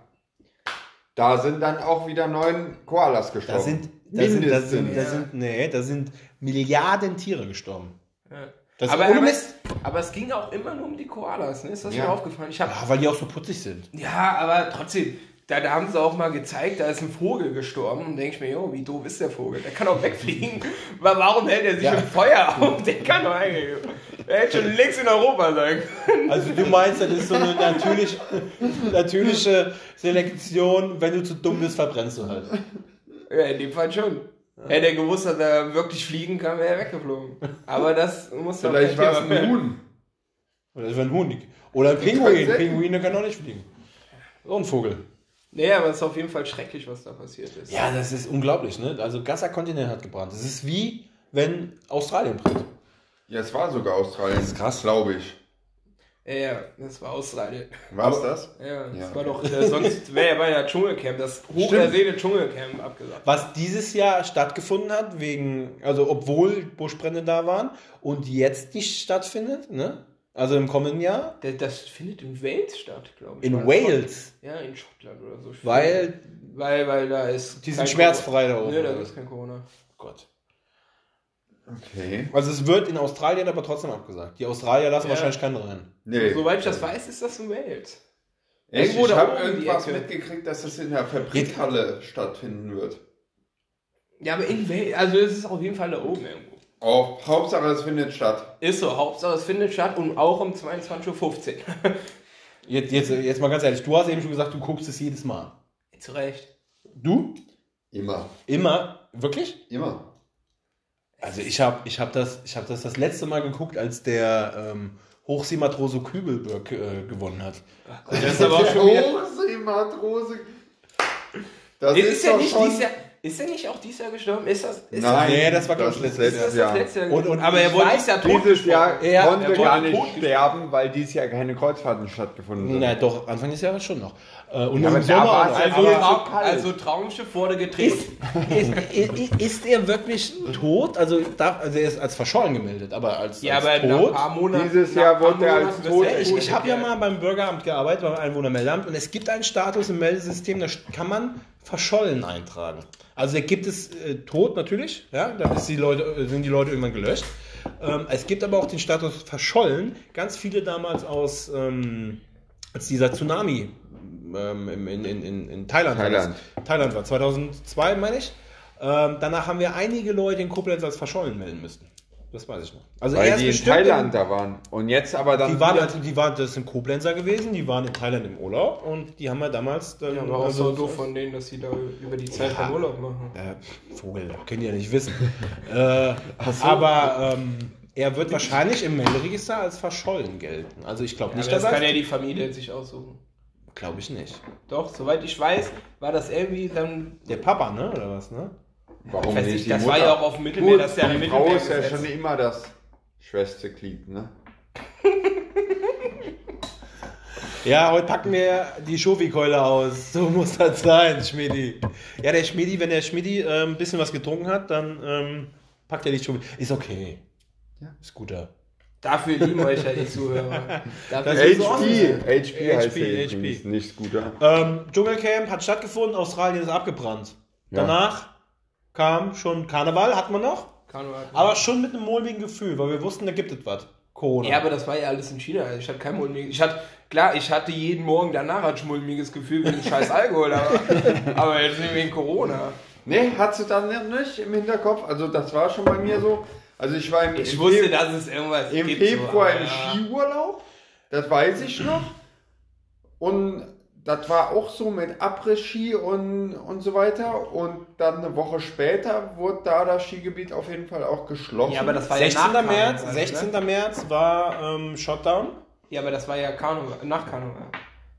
Da sind dann auch wieder neun Koalas gestorben. Da sind, da sind, da Mindestens. sind, da sind, nee, da sind Milliarden Tiere gestorben. Ja. Das aber, ist ohne aber, Mist. aber es ging auch immer nur um die Koalas, ne? Ist das Ja. mir aufgefallen? Ich hab, Ja, weil die auch so putzig sind. ja, aber trotzdem, da, da haben sie auch mal gezeigt, da ist ein Vogel gestorben. Und denke ich mir, jo, wie doof ist der Vogel? Der kann auch wegfliegen. *laughs* Wa- Warum hält er sich Ja. im Feuer auf? Der kann doch eigentlich. Der hätte schon längst in Europa sein können. Also du meinst, das ist so eine natürlich, natürliche Selektion, wenn du zu dumm bist, verbrennst du halt. Ja, in dem Fall schon. Hätte er gewusst, dass er wirklich fliegen kann, wäre er weggeflogen. Aber das muss doch Vielleicht war es ein. Huhn. Oder das wäre ein Huhn. Oder ein Pinguin. Pinguine können auch nicht fliegen. So ein Vogel. Nee, aber es ist auf jeden Fall schrecklich, was da passiert ist. Ja, das ist unglaublich, ne? Also ganzer Kontinent hat gebrannt. Das ist wie, wenn Australien brennt. Ja, es war sogar Australien. Das ist krass, glaube ich. Ja, ja, das war Australien. War es das? Ja, das Ja. war doch, äh, sonst *laughs* wäre ja bei der Dschungelcamp, das hochersehene Dschungelcamp abgesagt. Was dieses Jahr stattgefunden hat, wegen, also obwohl Buschbrände da waren und jetzt nicht stattfindet, ne? Also im kommenden Jahr. Das, das findet in Wales statt, glaube ich. In das Wales. Schott- Ja, in Schottland oder so. Weil weil, weil da ist. die sind schmerzfrei da Corona. oben. Nee, da ist kein Corona. Gott. Okay. Also es wird in Australien aber trotzdem abgesagt. Die Australier lassen Ja. wahrscheinlich keinen rein. Nee. Soweit ich das weiß, ist das in Wales. Echt? Irgendwo Ich da habe irgendwas mitgekriegt, dass das in der Fabrikhalle stattfinden wird. Ja, aber in Wales, also es ist auf jeden Fall da oben irgendwo. Oh, Hauptsache es findet statt. Ist so, Hauptsache es findet statt und auch um 22.15 Uhr. Jetzt, jetzt, jetzt mal ganz ehrlich, du hast eben schon gesagt, du guckst es jedes Mal. Zu Recht. Du? Immer. Immer? Wirklich? Immer. Also ich habe ich hab das, ich hab das das letzte Mal geguckt, als der ähm, Hochseematrose Kübelberg äh, gewonnen hat. Das ist aber auch schon wieder. Hochseematrose. Das Ist, ist, doch nicht schon- dies Jahr, ist er nicht auch dieses Jahr gestorben? Ist das, ist Nein, Nee, das war, glaub ich, ist letztes das, das Jahr. das Jahr? Und- und aber er wurde weiß, dieses Jahr tot Dieses Jahr. Ja, konnte er gar nicht tot sterben, weil dieses Jahr keine Kreuzfahrten stattgefunden sind. Na doch, Anfang des Jahres schon noch. Äh, und Ja, im Sommer ja Also, kalt. also Traumschiff wurde gedreht. ist, ist, ist er wirklich tot? Also, darf, also er ist als verschollen gemeldet, aber als, ja, als aber nach ein tot. paar Monaten. Dieses nach Jahr wurde er als tot Ich, ich habe ja mal beim Bürgeramt gearbeitet, beim Einwohnermeldeamt, und es gibt einen Status im Meldesystem, da kann man verschollen eintragen. Also da gibt es äh, tot natürlich, ja, dann ist die Leute, äh, sind die Leute irgendwann gelöscht. Ähm, es gibt aber auch den Status verschollen. Ganz viele damals aus, ähm, als dieser Tsunami ähm, in, in, in, in Thailand, war Thailand. das. Thailand war 2002, meine ich. Ähm, danach haben wir einige Leute in Koblenz als verschollen melden müssen. Das weiß ich noch. Also Weil er die in Thailand da waren. Und jetzt aber dann. die waren, also, die waren, das sind Koblenzer gewesen, die waren in Thailand im Urlaub und die haben wir damals dann. Ja, aber auch also- so doof von denen, dass sie da über die Zeit Ja. Urlaub machen. Äh, Vogel, können die ja nicht wissen. *laughs* äh, Aber ähm, er wird wahrscheinlich im Melderegister als verschollen gelten. Also ich glaube Ja, nicht, aber das dass kann er. ja die Familie sich aussuchen. Glaube ich nicht. Doch, soweit ich weiß, war das irgendwie dann. Der Papa, ne? Oder was, ne? Warum nicht ich, die das Mutter? war ja auch auf dem Mittelmeer, Gut, das ist ja ein die Frau ist ja schon immer das Schwesterglied, ne? *laughs* Ja, heute packen wir die Schofikeule aus. So muss das sein, Schmidi. Ja, der Schmidi, wenn der Schmidi äh, ein bisschen was getrunken hat, dann ähm, packt er die Schofi. Ist okay. Ist guter. Dafür lieben euch ja die Zuhörer. *laughs* Dafür ist so HP. HP heißt HP, HP. nicht Scooter. Ähm, Dschungelcamp hat stattgefunden, Australien ist abgebrannt. Ja. Danach kam schon Karneval, hat man noch, Karneval. aber schon mit einem mulmigen Gefühl, weil wir wussten, da gibt es was. Corona. Ja, aber das war ja alles in China. Ich hatte kein mulmiges. Ich hatte, klar, ich hatte jeden Morgen danach ein mulmiges Gefühl wegen *laughs* scheiß Alkohol, aber, aber jetzt nicht wegen Corona. Nee, hast du dann nicht im Hinterkopf? Also das war schon bei mir so. Also ich war im, Ich im wusste, Feb- dass es irgendwas im gibt. Februar so, im ja. Skiurlaub. Das weiß ich noch. Und das war auch so mit Après-Ski und, und so weiter. Und dann eine Woche später wurde da das Skigebiet auf jeden Fall auch geschlossen. Ja, aber das war ja 16. nach März, Karneval, 16. Ne? März war ähm, Shutdown. Ja, aber das war ja Karneval, nach Karneval.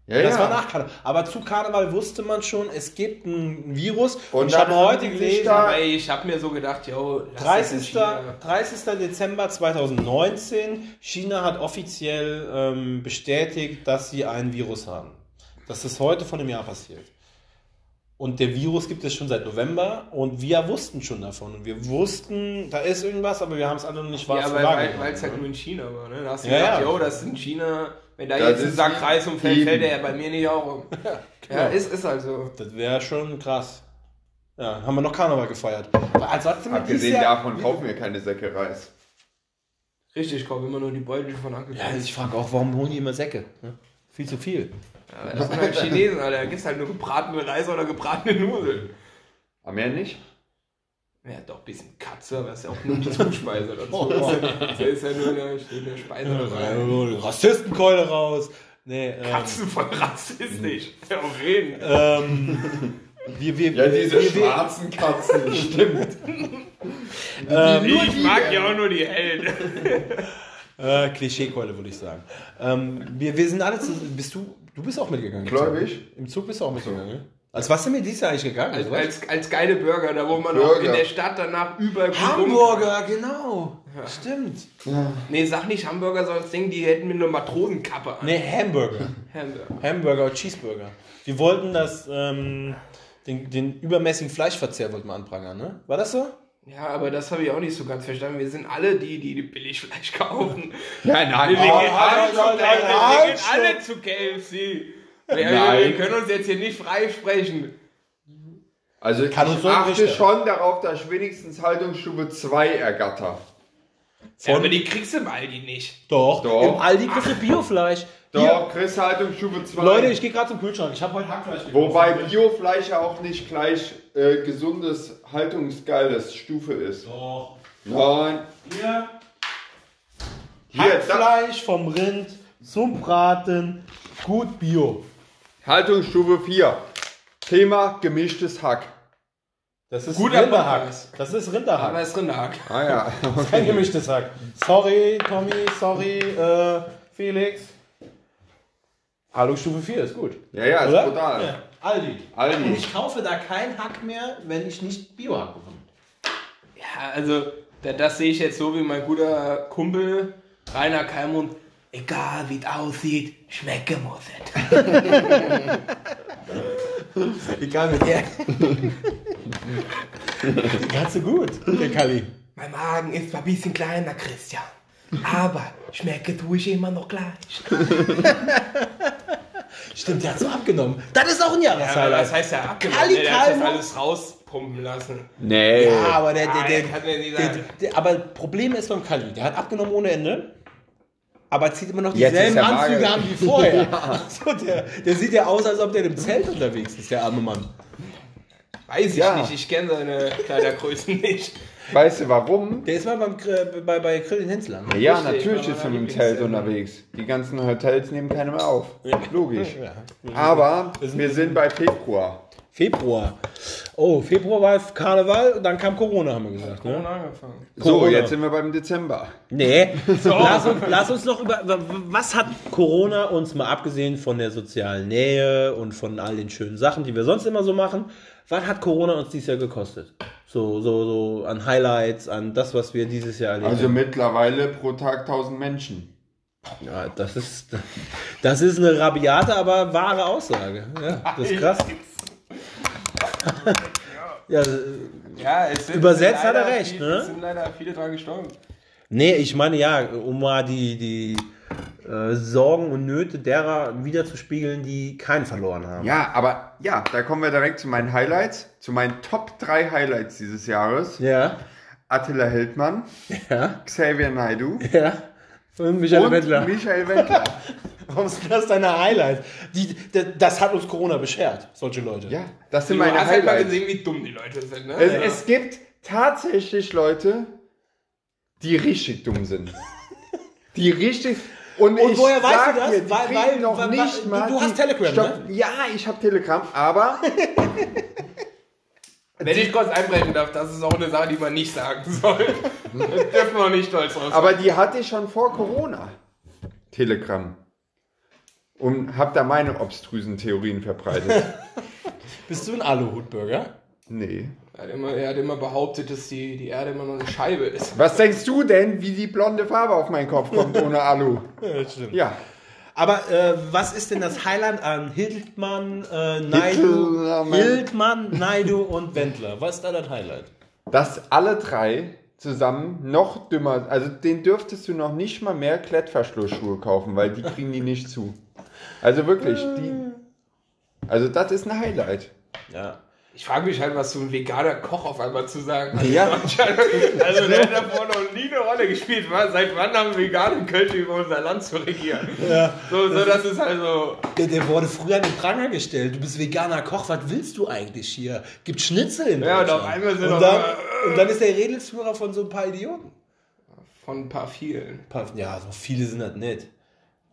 ja, Das ja. war nach Karneval. Aber zu Karneval wusste man schon, es gibt ein Virus. Und Und ich dann habe heute gelesen, da- ich habe mir so gedacht, yo, lass das in 30. China. 30. Dezember 2019, China hat offiziell ähm, bestätigt, dass sie ein Virus haben. Das ist heute von einem Jahr passiert. Und der Virus gibt es schon seit November und wir wussten schon davon. Und wir wussten, da ist irgendwas, aber wir haben es alle noch nicht Ja, wahr aber weil weil es halt nur in China war, ne? Da hast du Ja, gedacht, ja. yo, das ist in China, wenn da Das jetzt ein ist Sack Reis umfällt, fällt der ja bei mir nicht auch um. *laughs* Ja, ist, ist halt so. Das wäre schon krass. Ja, haben wir noch Karneval gefeiert. Aber ansonsten Abgesehen davon kaufen wir keine Säcke Reis. Richtig, ich kaufe immer nur die Beutel von Anke. Ja, ich frage auch, warum holen die immer Säcke? Ne? Viel zu viel. Ja, das sind halt Chinesen, Alter. Da gibt's halt nur gebratene Reis oder gebratene Nudeln. Aber mehr nicht? Ja, doch, ein bisschen Katze, aber das ist ja auch nur die Zuspeise dazu. *laughs* Das ist ja, das ist ja nur eine, eine Speise. Rassistenkeule raus. Nee, ähm, Katzen voll rassistisch. Ja, auf jeden. ähm, wir, wir, Ja, diese wir, wir, schwarzen Katzen, stimmt. ähm, ich mag ja auch nur die Hellen. Äh, Klischeekeule, würde ich sagen. Ähm, wir, wir sind alle zu, bist du, du bist auch mitgegangen. Gläubig? Im Zug bist du auch mitgegangen, ne? Als was sind wir dieses Jahr eigentlich gegangen? Als, als, als geile Burger, da wo man auch Burger. in der Stadt danach überall Hamburger, genau. Stimmt. rum- Nee, sag nicht Hamburger, sondern denken, die hätten mir eine Matrosenkappe an. Nee, Hamburger. Hamburger. Hamburger oder Cheeseburger. Wir wollten das, ähm, den, den übermäßigen Fleischverzehr wollten wir anprangern, ne? War das so? Ja, aber das habe ich auch nicht so ganz verstanden. Wir sind alle die, die, die Billigfleisch *laughs* kaufen. *laughs* Ja, nein, Wir gehen Oh, alle, zu, halt, wir gehen alle zu KFC. Wir, wir, Nein. wir können uns jetzt hier nicht freisprechen. Also ich Kann ein achte Richter. schon darauf, dass ich wenigstens Haltungsstufe 2 ergatter. Ja, aber die kriegst du im Aldi nicht. Doch. Doch. Im Aldi kriegst du Biofleisch. Doch, Chris Haltungsstufe 2. Leute, ich gehe gerade zum Kühlschrank. Ich habe heute Hackfleisch gekauft. Wobei Biofleisch ja auch nicht gleich äh, gesundes, haltungsgeiles Stufe ist. Doch. Nein. Hier. Hier, da, Hackfleisch vom Rind zum Braten. Gut Bio. Haltungsstufe 4. Thema gemischtes Hack. Das ist Guter Rinderhack. Podcast. Das ist Aber Rinderhack. es ist Rinderhack. Ah ja. *laughs* Kein gemischtes Hack. Sorry, Tommy. Sorry, äh, Felix. Hallo, Stufe 4 ist gut. Ja, ja, ist Oder? brutal. Ja. Aldi. Aldi. Und ich kaufe da kein Hack mehr, wenn ich nicht Biohack bekomme. Ja, also, da- das sehe ich jetzt so wie mein guter Kumpel Rainer Kalmund. Egal wie es aussieht, schmecken muss es. *laughs* Egal mit der. Ganz so gut, der Kali. Mein Magen ist zwar ein bisschen kleiner, Christian. Aber schmecke tue ich immer noch gleich. *laughs* Stimmt, der hat so abgenommen. Das ist auch ein Ja, Jahreshighlight. das heißt ja abgenommen. Kali Der hat das alles rauspumpen lassen. Nee. Ja, aber der, der, Ah, der, der der, aber Problem ist beim Kali, der hat abgenommen ohne Ende. Aber zieht immer noch dieselben Anzüge an wie vorher. *laughs* *laughs* so, der, der sieht ja aus, als ob der im Zelt unterwegs ist, der arme Mann. Weiß ich Ja. nicht, ich kenne seine Kleidergrößen nicht. Weißt du warum? Der ist mal beim, Gr- bei, bei Grill in Hensler. ne? Ja, Richtig, natürlich ist er mein im Zelt unterwegs. Die ganzen Hotels nehmen keine mehr auf. Logisch. Ja. Aber Wir sind- wir sind bei Februar. Februar. Oh, Februar war Karneval und dann kam Corona, haben wir gesagt. Ne? angefangen. So, Corona. jetzt sind wir beim Dezember. Nee, *laughs* lass, uns, lass uns noch über. Was hat Corona uns mal abgesehen von der sozialen Nähe und von all den schönen Sachen, die wir sonst immer so machen, was hat Corona uns dieses Jahr gekostet? So, so, so an Highlights, an das, was wir dieses Jahr erlebt Also haben. mittlerweile pro Tag 1000 Menschen. Ja, das ist, das ist eine rabiate, aber wahre Aussage. Ja, das ist krass. *laughs* Ja, Ja, es sind Übersetzt hat er recht, viele, ne? Es sind leider viele dran gestorben. nee, ich meine ja, um mal die, die äh, Sorgen und Nöte derer wiederzuspiegeln, die keinen verloren haben. Ja, aber ja, da kommen wir direkt zu meinen Highlights, zu meinen Top 3 Highlights dieses Jahres. Ja, Attila Hildmann, ja, Xavier Naidu ja. Und Michael und Wendler. Michael Wendler. *laughs* Warum sind das deine Highlights? Die, das hat uns Corona beschert, solche Leute. ja, das sind Du meine hast halt mal Highlights. gesehen, wie dumm die Leute sind, ne? Es, Ja. es gibt tatsächlich Leute, die richtig dumm sind. *laughs* Die richtig. Und, Und woher weißt du das? Die Weil- weil- noch weil- nicht du- mal du hast Telegram, Stopp. ne? Ja, ich habe Telegram, aber *laughs* Wenn ich kurz einbrechen darf, das ist auch eine Sache, die man nicht sagen soll. *laughs* Das dürfen wir auch nicht stolz drauf sein. Aber die hatte ich schon vor Corona. Telegram. Und hab da meine obstrüsen Theorien verbreitet. *laughs* Bist du ein Aluhutbürger? nee. Er hat, immer, er hat immer behauptet, dass die, die Erde immer nur eine Scheibe ist. Was denkst du denn, wie die blonde Farbe auf meinen Kopf kommt *laughs* ohne Alu? Ja, das stimmt. Ja. Aber äh, was ist denn das Highlight an Hildmann, äh, Naidu, Hildmann. Hildmann, Naidu und Wendler? Was ist da das Highlight? Dass alle drei zusammen noch dümmer, also den dürftest du noch nicht mal mehr Klettverschlussschuhe kaufen, weil die kriegen die nicht zu. Also wirklich, die. Also das ist ein Highlight. Ja. Ich frage mich halt, was so ein veganer Koch auf einmal zu sagen hat. Ja. Also der hat davor noch nie eine Rolle gespielt. Seit wann haben vegane Kölsche über unser Land zu regieren? So, so das ist also... Der, der wurde früher an den Pranger gestellt. Du bist veganer Koch, was willst du eigentlich hier? Gibt Schnitzel in Ja, und auf einmal sind und dann, einmal- und dann ist der Redelsführer von so ein paar Idioten. Von ein paar vielen. Ja, so viele sind das nicht.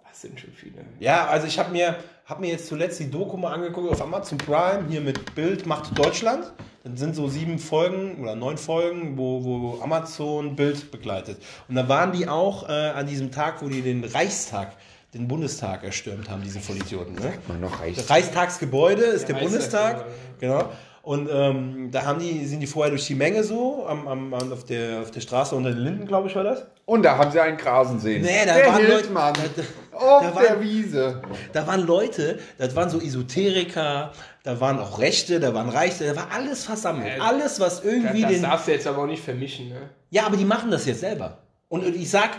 Das sind schon viele. Ja, also ich habe mir, hab mir jetzt zuletzt die Doku mal angeguckt auf Amazon Prime, hier mit Bild macht Deutschland. Dann sind so sieben Folgen oder neun Folgen, wo, wo Amazon Bild begleitet. Und da waren die auch äh, an diesem Tag, wo die den Reichstag, den Bundestag erstürmt haben, diese Vollidioten. Ne? Man noch Das reicht. Reichstagsgebäude ist der, Der Bundestag. Reichstag, Genau. Und ähm, da haben die, sind die vorher durch die Menge so, am, am, auf, der, auf der Straße unter den Linden, glaube ich, war das. Und da haben sie einen Grasen sehen. Nee, da der waren Leute- da- da- auf da der waren- Wiese. Da waren Leute, das waren so Esoteriker, da waren auch Rechte, da waren Reichte, da war alles versammelt. Äh, alles, was Das, irgendwie das den. darfst du jetzt aber auch nicht vermischen, ne? Ja, aber die machen das jetzt selber. Und ich sag,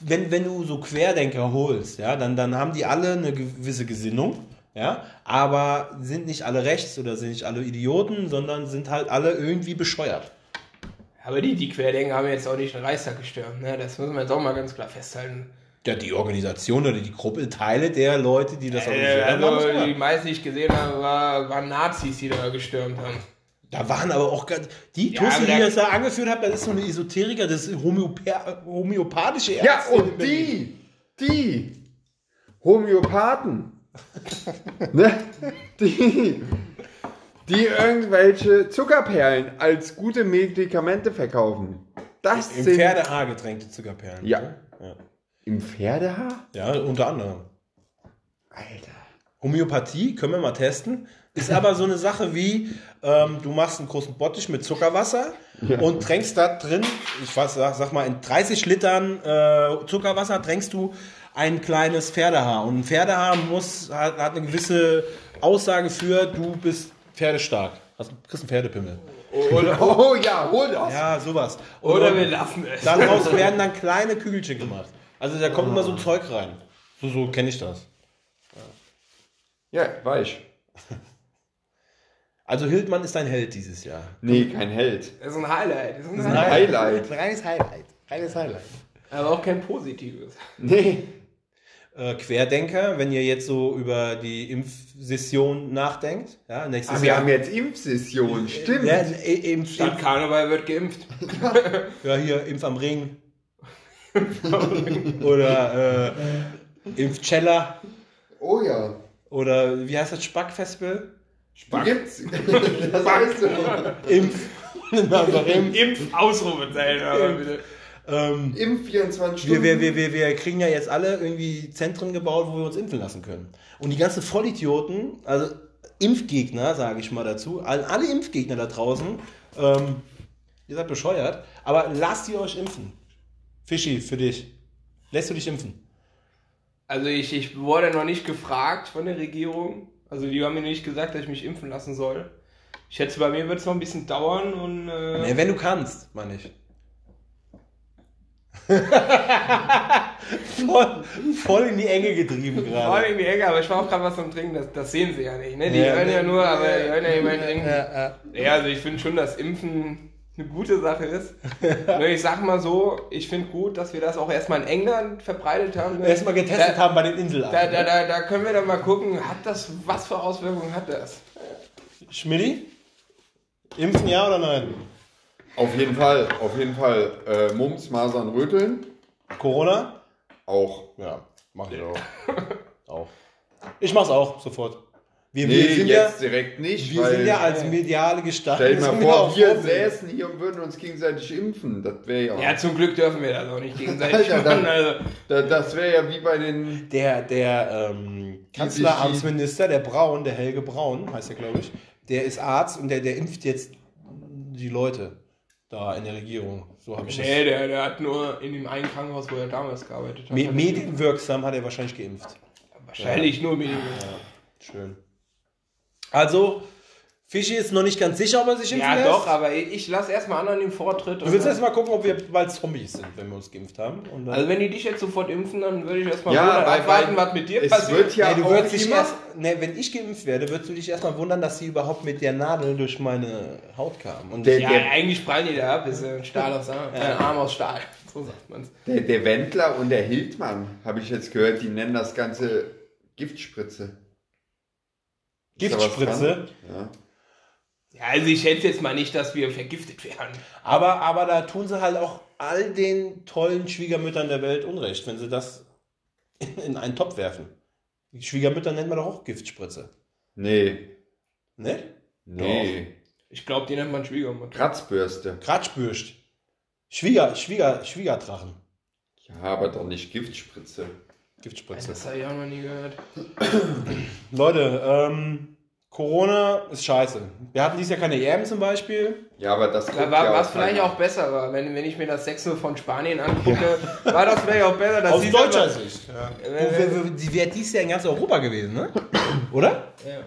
wenn, wenn du so Querdenker holst, ja, dann, dann haben die alle eine gewisse Gesinnung, ja, aber sind nicht alle rechts oder sind nicht alle Idioten, sondern sind halt alle irgendwie bescheuert. Aber die, die Querdenker haben jetzt auch nicht den Reichstag gestürmt, ne? Das müssen wir jetzt auch mal ganz klar festhalten. Ja, die Organisation oder die Gruppe, Teile der Leute, die das Äh, organisiert haben, haben also, gemacht. die meisten, die ich gesehen habe, war, waren Nazis, die da gestürmt haben. Da waren aber auch ganz, die Ja, Tussi, die da- das da angeführt hat, das ist so eine Esoteriker, das ist Homöopa homöopathische Ja, Ärztin in und die, die Homöopathen, ne? die, die irgendwelche Zuckerperlen als gute Medikamente verkaufen. Das Im sind Pferdehaar getränkte Zuckerperlen. Ja. ja. im Pferdehaar? Ja, unter anderem. Alter. Homöopathie, können wir mal testen. Ist aber so eine Sache wie, ähm, du machst einen großen Bottich mit Zuckerwasser und tränkst da drin, ich weiß, sag, sag mal, in 30 Litern äh, Zuckerwasser tränkst du ein kleines Pferdehaar. Und ein Pferdehaar muss, hat, hat eine gewisse Aussage für, du bist pferdestark. Hast, kriegst einen Pferdepimmel. Oder, *laughs* Oh ja, hol das. Ja, sowas. Und oder wir lassen es. daraus werden dann kleine Kügelchen gemacht. Also da kommt immer so Zeug rein. So, so kenne ich das. Ja, weiß. Also Hildmann ist ein Held dieses Jahr. Nee, kein Held. Das ist ein Highlight. Das ist ein Ein Highlight. Highlight. Ein reines Highlight. Reines Highlight. Aber auch kein positives. Nee. Äh, Querdenker, wenn ihr jetzt so über die Impfsession nachdenkt, ja, nächstes Aber wir Jahr. haben jetzt Impfsession, stimmt. ja, Impf, Statt Karneval wird geimpft. *laughs* ja, hier Impf am Ring. oder äh, Impfceller. Oh ja. Oder wie heißt das Spackfestival? Die gibt's. *laughs* Das heißt so. Impf. Einfach *laughs* Impf. Impf Ausrufezeichen, aber bitte. Ähm, Impf 24 Wir, Stunden. wir, wir, wir, wir kriegen ja jetzt alle irgendwie Zentren gebaut, wo wir uns impfen lassen können. Und die ganzen Vollidioten, also Impfgegner, sage ich mal dazu, alle, alle Impfgegner da draußen, ähm, ihr seid bescheuert, aber lasst ihr euch impfen. Fischi, für dich. Lässt du dich impfen? Also ich, ich wurde noch nicht gefragt von der Regierung. Also die haben mir nicht gesagt, dass ich mich impfen lassen soll. Ich schätze, bei mir wird es noch ein bisschen dauern und äh, Nee, wenn du kannst, meine ich. *laughs* voll, voll in die Enge getrieben voll gerade. in die Ecke, aber ich war auch gerade was am Trinken, das, das sehen sie ja nicht. Ne? Die Ja, hören ja ne, nur, aber die hören ja trinken. Ja, ja. Ja, also ich finde schon, dass Impfen eine gute Sache ist. *laughs* Ich sag mal so, ich finde gut, dass wir das auch erstmal in England verbreitet haben. Erstmal getestet da, haben bei den Inselarten. Da, da, da, da können wir dann mal gucken, hat das, was für Auswirkungen hat das? Schmidti? Impfen ja oder nein? Auf jeden Fall, auf jeden Fall. Äh, Mumps, Masern, Röteln. Corona? Auch. Ja, mach ich auch. *laughs* auch. Ich mach's auch sofort. Wir, Nee, wir sind ja, jetzt direkt nicht, wir weil. sind ja als mediale Gestalt. stell dir mal *laughs* vor, auch wir Vorbild. säßen hier und würden uns gegenseitig impfen. Das wäre ja. Ja, zum Glück dürfen wir das auch nicht gegenseitig Alter, dann-. Also, da, das wäre ja wie bei den. Der, der ähm, Kanzleramtsminister, der Braun, der Helge Braun, heißt er, glaube ich, der ist Arzt und der, der impft jetzt die Leute da in der Regierung. So habe ich das. nee, der, der hat nur in dem einen Krankenhaus, wo er damals gearbeitet hat. Me hat medienwirksam hat er wahrscheinlich geimpft. Wahrscheinlich nur Medien. Schön. Also, Fischi ist noch nicht ganz sicher, ob er sich impfen Ja, lässt. doch, aber ich, lasse erstmal anderen den Vortritt. Du willst erst mal gucken, ob wir bald Zombies sind, wenn wir uns geimpft haben. Also wenn die dich jetzt sofort impfen, dann würde ich erstmal Ja, wundern, weil- abwarten, weil was mit dir es passiert. wird ja Nee, du auch würdest dich erst, nee, wenn ich geimpft werde, würdest du dich erstmal wundern, dass sie überhaupt mit der Nadel durch meine Haut kam. Und Der- ja, der- eigentlich prallen die da ab, ist ein Stahl aus Arm, ein Arm aus Stahl. So sagt man's. Der, der Wendler und der Hildmann, habe ich jetzt gehört, die nennen das Ganze Giftspritze. Giftspritze. Ja. Ja, also ich schätze jetzt mal nicht, dass wir vergiftet werden. Aber, aber da tun sie halt auch all den tollen Schwiegermüttern der Welt Unrecht, wenn sie das in, in einen Topf werfen. Die Schwiegermütter nennt man doch auch Giftspritze. Nee, Ne? nee. Ich glaube, die nennt man Schwiegermutter. Kratzbürste. Kratschbürst. Schwieger, Schwieger, Schwiegerdrachen. Ja, aber doch nicht Giftspritze. Giftspritze. Das habe ich auch noch nie gehört. *clears throat* Leute, ähm, Corona ist scheiße. Wir hatten dieses Jahr keine EM zum Beispiel. Ja, aber das Da war, ja was auch vielleicht keiner. auch besser war, wenn, wenn ich mir das 6 von Spanien angucke, war das vielleicht auch besser, dass Aus sie deutscher selber- Sicht. Ja. Äh, Die wäre dies Jahr in ganz Europa gewesen, ne? *clears throat* Oder? Ja.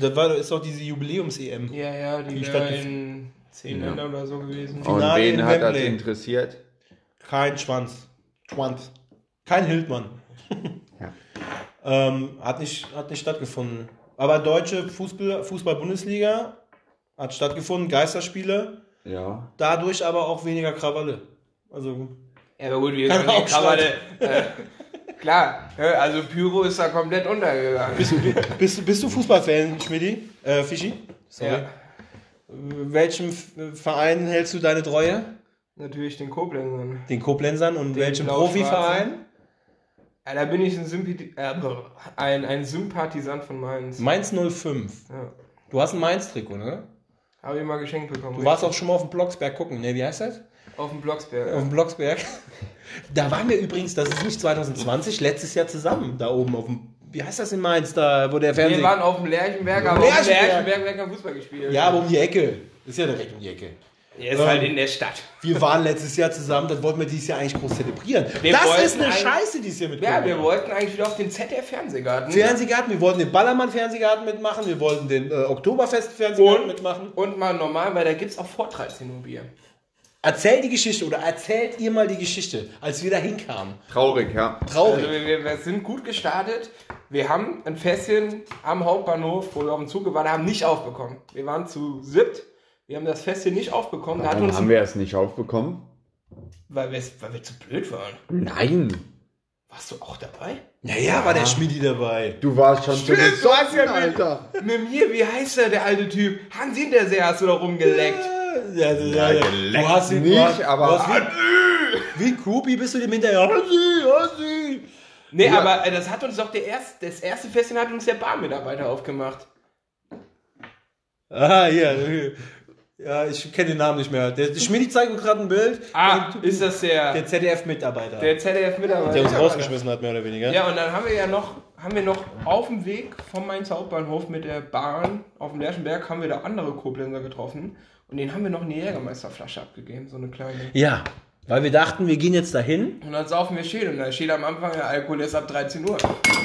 Das war, ist doch diese Jubiläums-EM. Ja, ja, die Die wäre Stadt- in zehn Ländern oder so gewesen. Und Finale wen in hat das Wembley. interessiert? Kein Schwanz. Schwanz. Kein Hildmann. Ja. ähm, hat, nicht, hat nicht stattgefunden. Aber deutsche Fußball- Fußball-Bundesliga hat stattgefunden, Geisterspiele. Ja. Dadurch aber auch weniger Krawalle. Also, Ja, aber gut, wir können auch die Krawatte. Äh, klar, äh, also Pyro ist da komplett untergegangen. bist, du- bist du Fußballfan, Schmidti? Äh, Fischi? Sorry. Ja, Welchem F- Verein hältst du deine Treue? natürlich den Koblenzern. Den Koblenzern und Den welchem blau-schwarzen. Profiverein? Ja, da bin ich ein, Sympathi äh, ein, ein Sympathisant von Mainz. Mainz 05. Ja. Du hast ein Mainz-Trikot, ne? Habe ich mal geschenkt bekommen. Du warst auch schon mal auf dem Blocksberg gucken, ne? Wie heißt das? auf dem Blocksberg. Auf dem Blocksberg. *laughs* Da waren wir übrigens, das ist nicht 2020, letztes Jahr zusammen, da oben auf dem, wie heißt das in Mainz, da, wo der Wir Fernseher... waren auf dem Lerchenberg, aber auf dem Lerchenberg. Lerchenberg wird kein Fußball gespielt. Ja, aber um die Ecke. Ist ja direkt um die Ecke. Er ist halt in der Stadt. Wir waren letztes Jahr zusammen, das wollten wir dieses Jahr eigentlich groß zelebrieren. Wir das ist eine Scheiße dieses Jahr mit Ja, Corona. wir wollten eigentlich wieder auf den ZDF-Fernsehgarten. Fernsehgarten, wir wollten den Ballermann-Fernsehgarten mitmachen, wir wollten den äh, Oktoberfest-Fernsehgarten mitmachen. Und mal normal, weil da gibt es auch vor 13 Uhr Bier. Erzähl die Geschichte oder erzählt ihr mal die Geschichte, als wir da hinkamen. Traurig, ja. Traurig. Also wir, wir, wir sind gut gestartet. Wir haben ein Fässchen am Hauptbahnhof, wo wir auf dem Zug waren, haben nicht aufbekommen. Wir waren zu siebt. Wir haben das Fässchen nicht aufbekommen. Da hat Warum uns, haben wir es nicht aufbekommen? weil, wir, weil wir zu blöd waren. Nein. Warst du auch dabei? Naja, war der Schmidi dabei. Du warst schon zu du hast ja Alter. Mit mir, wie heißt der, der alte Typ? Hans Hinterseher hast du da rumgeleckt. Ja, ja, ja. geleckt Du hast ihn nicht, du hast, aber- wie, wie Kupi bist du dem hinterher? Hansi, Hansi. Nee, Ja. aber äh, das hat uns doch der erste, das erste Fässchen hat uns der Barmitarbeiter aufgemacht. Ah, hier. Ja, ich kenne den Namen nicht mehr. Der, der Schmidi zeigt mir gerade ein Bild. Ah, ist das der, Der ZDF-Mitarbeiter. der ZDF-Mitarbeiter? Der uns rausgeschmissen hat, mehr oder weniger. Ja, und dann haben wir ja noch, haben wir noch auf dem Weg vom Mainz Hauptbahnhof mit der Bahn auf dem Lerchenberg haben wir da andere Koblenzer getroffen und denen haben wir noch eine Jägermeisterflasche abgegeben, so eine kleine. Ja. Weil wir dachten, wir gehen jetzt dahin. Und dann saufen wir schön. Und da steht am Anfang, ja, Alkohol ist ab 13 Uhr.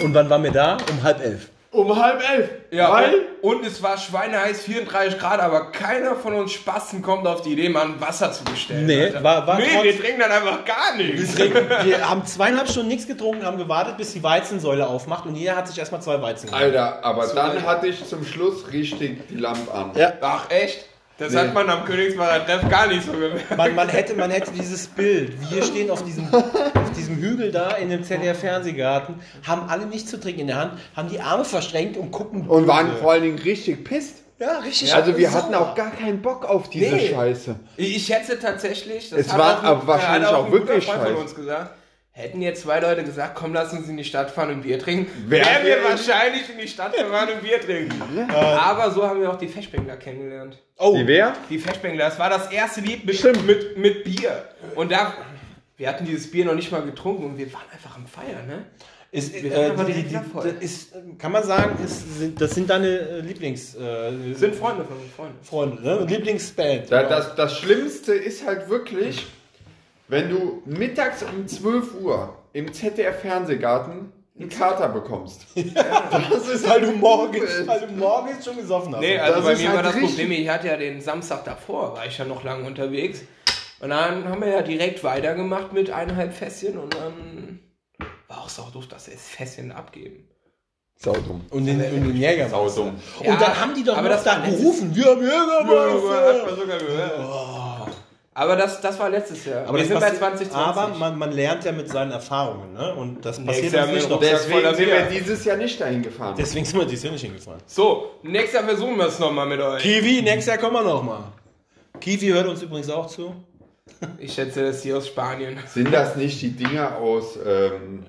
Und wann waren wir da? Um halb elf. Um halb elf. Ja, Weil und, und es war schweineheiß, 34 Grad, aber keiner von uns Spasten kommt auf die Idee, mal ein Wasser zu bestellen. Nee, Alter. war- war nee trotz- wir trinken dann einfach gar nichts. Wir haben zweieinhalb Stunden nichts getrunken, haben gewartet, bis die Weizensäule aufmacht und jeder hat sich erstmal zwei Weizen geholt. Alter, aber dann hatte ich zum Schluss richtig die Lampe an. Ja. Ach, echt? Das Nee. hat man am Königsbacher Treff gar nicht so gemerkt. Man, man, hätte, man hätte dieses Bild, wir stehen auf diesem, auf diesem Hügel da in dem ZDF Fernsehgarten, haben alle nichts zu trinken in der Hand, haben die Arme verschränkt und gucken. Und waren vor allen Dingen richtig pisst. ja, richtig. Also wir sauer. hatten auch gar keinen Bock auf diese Nee. Scheiße. Ich schätze tatsächlich, das Es hat war auch ein- aber wahrscheinlich hat auch ein wirklich Freund von scheiße. uns gesagt. Hätten jetzt zwei Leute gesagt, komm, lass uns in die Stadt fahren und Bier trinken, Wären wir wir in- wahrscheinlich in die Stadt gefahren und Bier trinken. Aber so haben wir auch die Feschbengler kennengelernt. Oh, Die wer? Die Feschbengler, das war das erste Lied mit, Stimmt. mit, mit Bier. Und da, wir hatten dieses Bier noch nicht mal getrunken und wir waren einfach am Feiern, ne? ist, Wir äh, die, die, direkt die, ist, kann man sagen, ist, sind, das sind deine äh, Lieblings... Äh, Sind Freunde von uns, Freunde. Freunde, ne? Lieblingsband. Da, das, das Schlimmste ist halt wirklich, wenn du mittags um 12 Uhr im ZDF Fernsehgarten einen Kater bekommst. *laughs* Das ist weil, du morgens, übel. weil du morgens schon gesoffen hast. Nee, also Das bei mir halt war das richtig- Problem, ich hatte ja den Samstag davor, war ich ja noch lange unterwegs. Und dann haben wir ja direkt weitergemacht mit eineinhalb Fässchen und dann war auch sau doof, dass wir das Fässchen abgeben. Saudumm. und den, und den Jägermeister. Saudumm. Und Ja, dann haben die doch aber noch das da gerufen, wir haben Jägermeister. hat man sogar gehört. Aber das, das war letztes Jahr. Aber wir sind bei passi- 2020. Aber man, man lernt ja mit seinen Erfahrungen, ne? Und das passiert Nächstes Jahr nicht noch. Deswegen sind wir dieses Jahr nicht dahin gefahren. Deswegen sind wir dieses Jahr nicht hingefahren. so, nächstes Jahr versuchen wir es nochmal mit euch. Kiwi, nächstes Jahr kommen wir noch mal. Kiwi hört uns übrigens auch zu. Ich schätze, das ist hier aus Spanien. Sind das nicht die Dinger aus, ähm,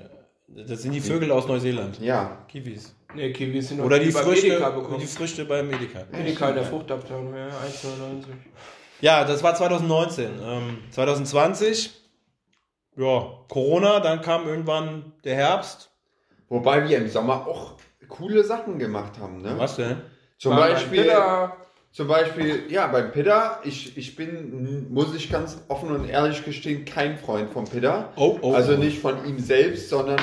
Das sind die Vögel aus Neuseeland. ja, Kiwis. Ne, Kiwis sind Oder die Früchte, die Früchte beim Medica. Edeka in der Fruchtabteilung, ja, 1,99. Ja, das war 2019. Ähm, 2020, ja, Corona, dann kam irgendwann der Herbst. wobei wir im Sommer auch coole Sachen gemacht haben, ne? Was denn? Zum War Beispiel, zum Beispiel, ja, beim Pidda, ich, ich bin, muss ich ganz offen und ehrlich gestehen, kein Freund vom Pidda. Oh, oh. Also nicht von ihm selbst, sondern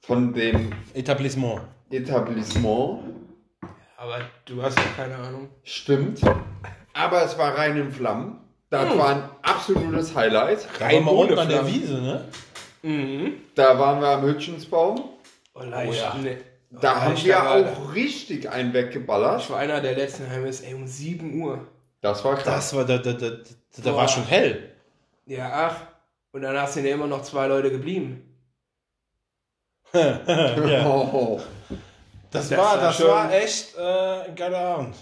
von dem Etablissement. Etablissement. Aber du hast ja keine Ahnung. Stimmt. Aber es war rein in Flammen. Das Hm. war ein absolutes Highlight. Da waren wir ohne unten an der Flammen. Wiese, ne? Mhm. Da waren wir am Hütchensbaum. Oh, leicht. ja. Ne. Da Oh, haben wir auch richtig einen weggeballert. Ich war einer der letzten Heimes, ey, um 7 Uhr. Das war krass. Das war, da, da, da, da Boah. war schon hell. Ja, ach. Und danach sind ja immer noch zwei Leute geblieben. *laughs* ja. *laughs* Oh. Das, Das war, war das schon- war echt äh, ein geiler Abend.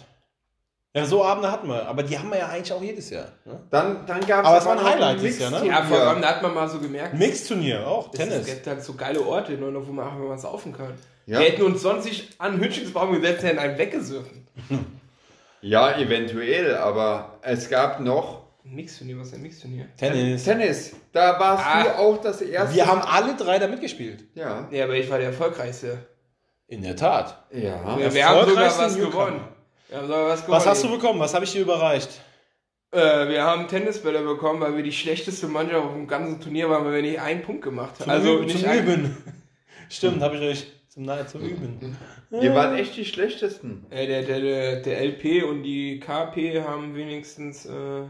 Ja, so Abende hatten wir, aber die haben wir ja eigentlich auch jedes Jahr. Ne? Dann, dann gab es Aber es war ein Highlight dieses Jahr, ne? Ja, vor allem, da hat man mal so gemerkt, Mixturnier auch, es Tennis. gibt halt so geile Orte, ne, wo man einfach mal saufen kann. Ja. Wir hätten uns sonst nicht an den Hütchensbaum gesetzt, hätten einen weggesurfen. *laughs* Ja, eventuell, aber es gab noch Ein Mixturnier, was ist ein Mixturnier? Tennis. Tennis. Da warst Ah. du auch das erste. Wir haben alle drei da mitgespielt. Ja. Ja, aber ich war der Erfolgreichste. In der Tat. Ja. Ja, wir haben sogar Erfolgreichste was Newcomer. gewonnen. Sogar was. Was hast du bekommen? Was habe ich dir überreicht? Äh, wir haben Tennisbälle bekommen, weil wir die schlechteste Mannschaft auf dem ganzen Turnier waren, weil wir nicht einen Punkt gemacht haben. Zum also Üben. nicht Zum ein- Üben. *laughs* Stimmt, habe ich euch zum, zum Üben. Ihr wart echt die schlechtesten. Äh, der, der, der, der LP und die KP haben wenigstens äh,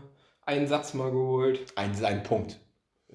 einen Satz mal geholt. Ein, ein Punkt.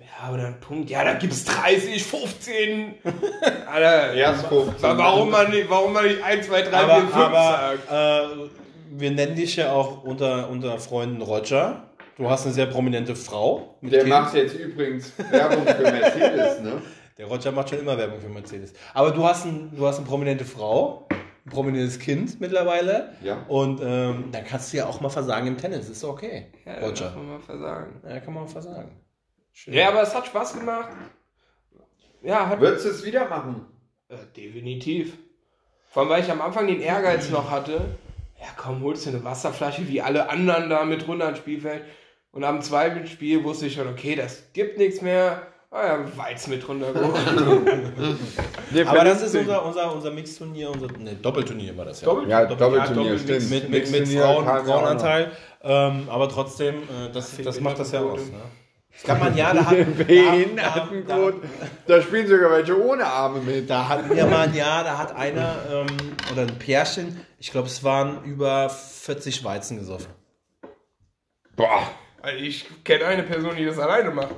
Ja, oder ein Punkt. Ja, da gibt's 30, 15. *laughs* Alter, Erst 15. wa- warum man nicht, warum man nicht 1, 2, 3, 4, Aber, 5 aber sagt? äh, wir nennen dich ja auch unter, unter Freunden Roger. Du hast eine sehr prominente Frau. mit Der Kind. macht jetzt übrigens Werbung für Mercedes, ne? *laughs* Der Roger macht schon immer Werbung für Mercedes. Aber du hast, ein, du hast eine prominente Frau, ein prominentes Kind mittlerweile. Ja. Und ähm, dann kannst du ja auch mal versagen im Tennis. Ist doch okay. Ja, da Roger. darf man mal versagen. Ja, kann man auch versagen. Schön. Ja, aber es hat Spaß gemacht. Ja, hat Würdest du es wieder machen? Äh, definitiv. Vor allem, weil ich am Anfang den Ehrgeiz noch hatte. Ja, komm, holst du eine Wasserflasche wie alle anderen da mit runter ins Spielfeld. Und am zweiten Spiel wusste ich schon, okay, das gibt nichts mehr. Ah ja, Weiz mit runtergeholt. *laughs* Aber das ist unser, unser, unser Mixturnier, unser ne, Doppelturnier war das ja. Doppel- Ja, Doppel- Doppelturnier, ja, Doppel- stimmt. mit, mit, mit Frauen, ja Frauenanteil. Ähm, aber trotzdem, äh, das, das mir macht das ja aus. Ne? Mal ein Jahr, da hatten, da, Behindertenbrot. Da spielen sogar welche ohne Arme mit. da hatten wir mal ein Jahr, da hat einer ähm, oder ein Pärchen, ich glaube, es waren über 40 Weizen gesoffen. Boah. Also ich kenne eine Person, die das alleine macht.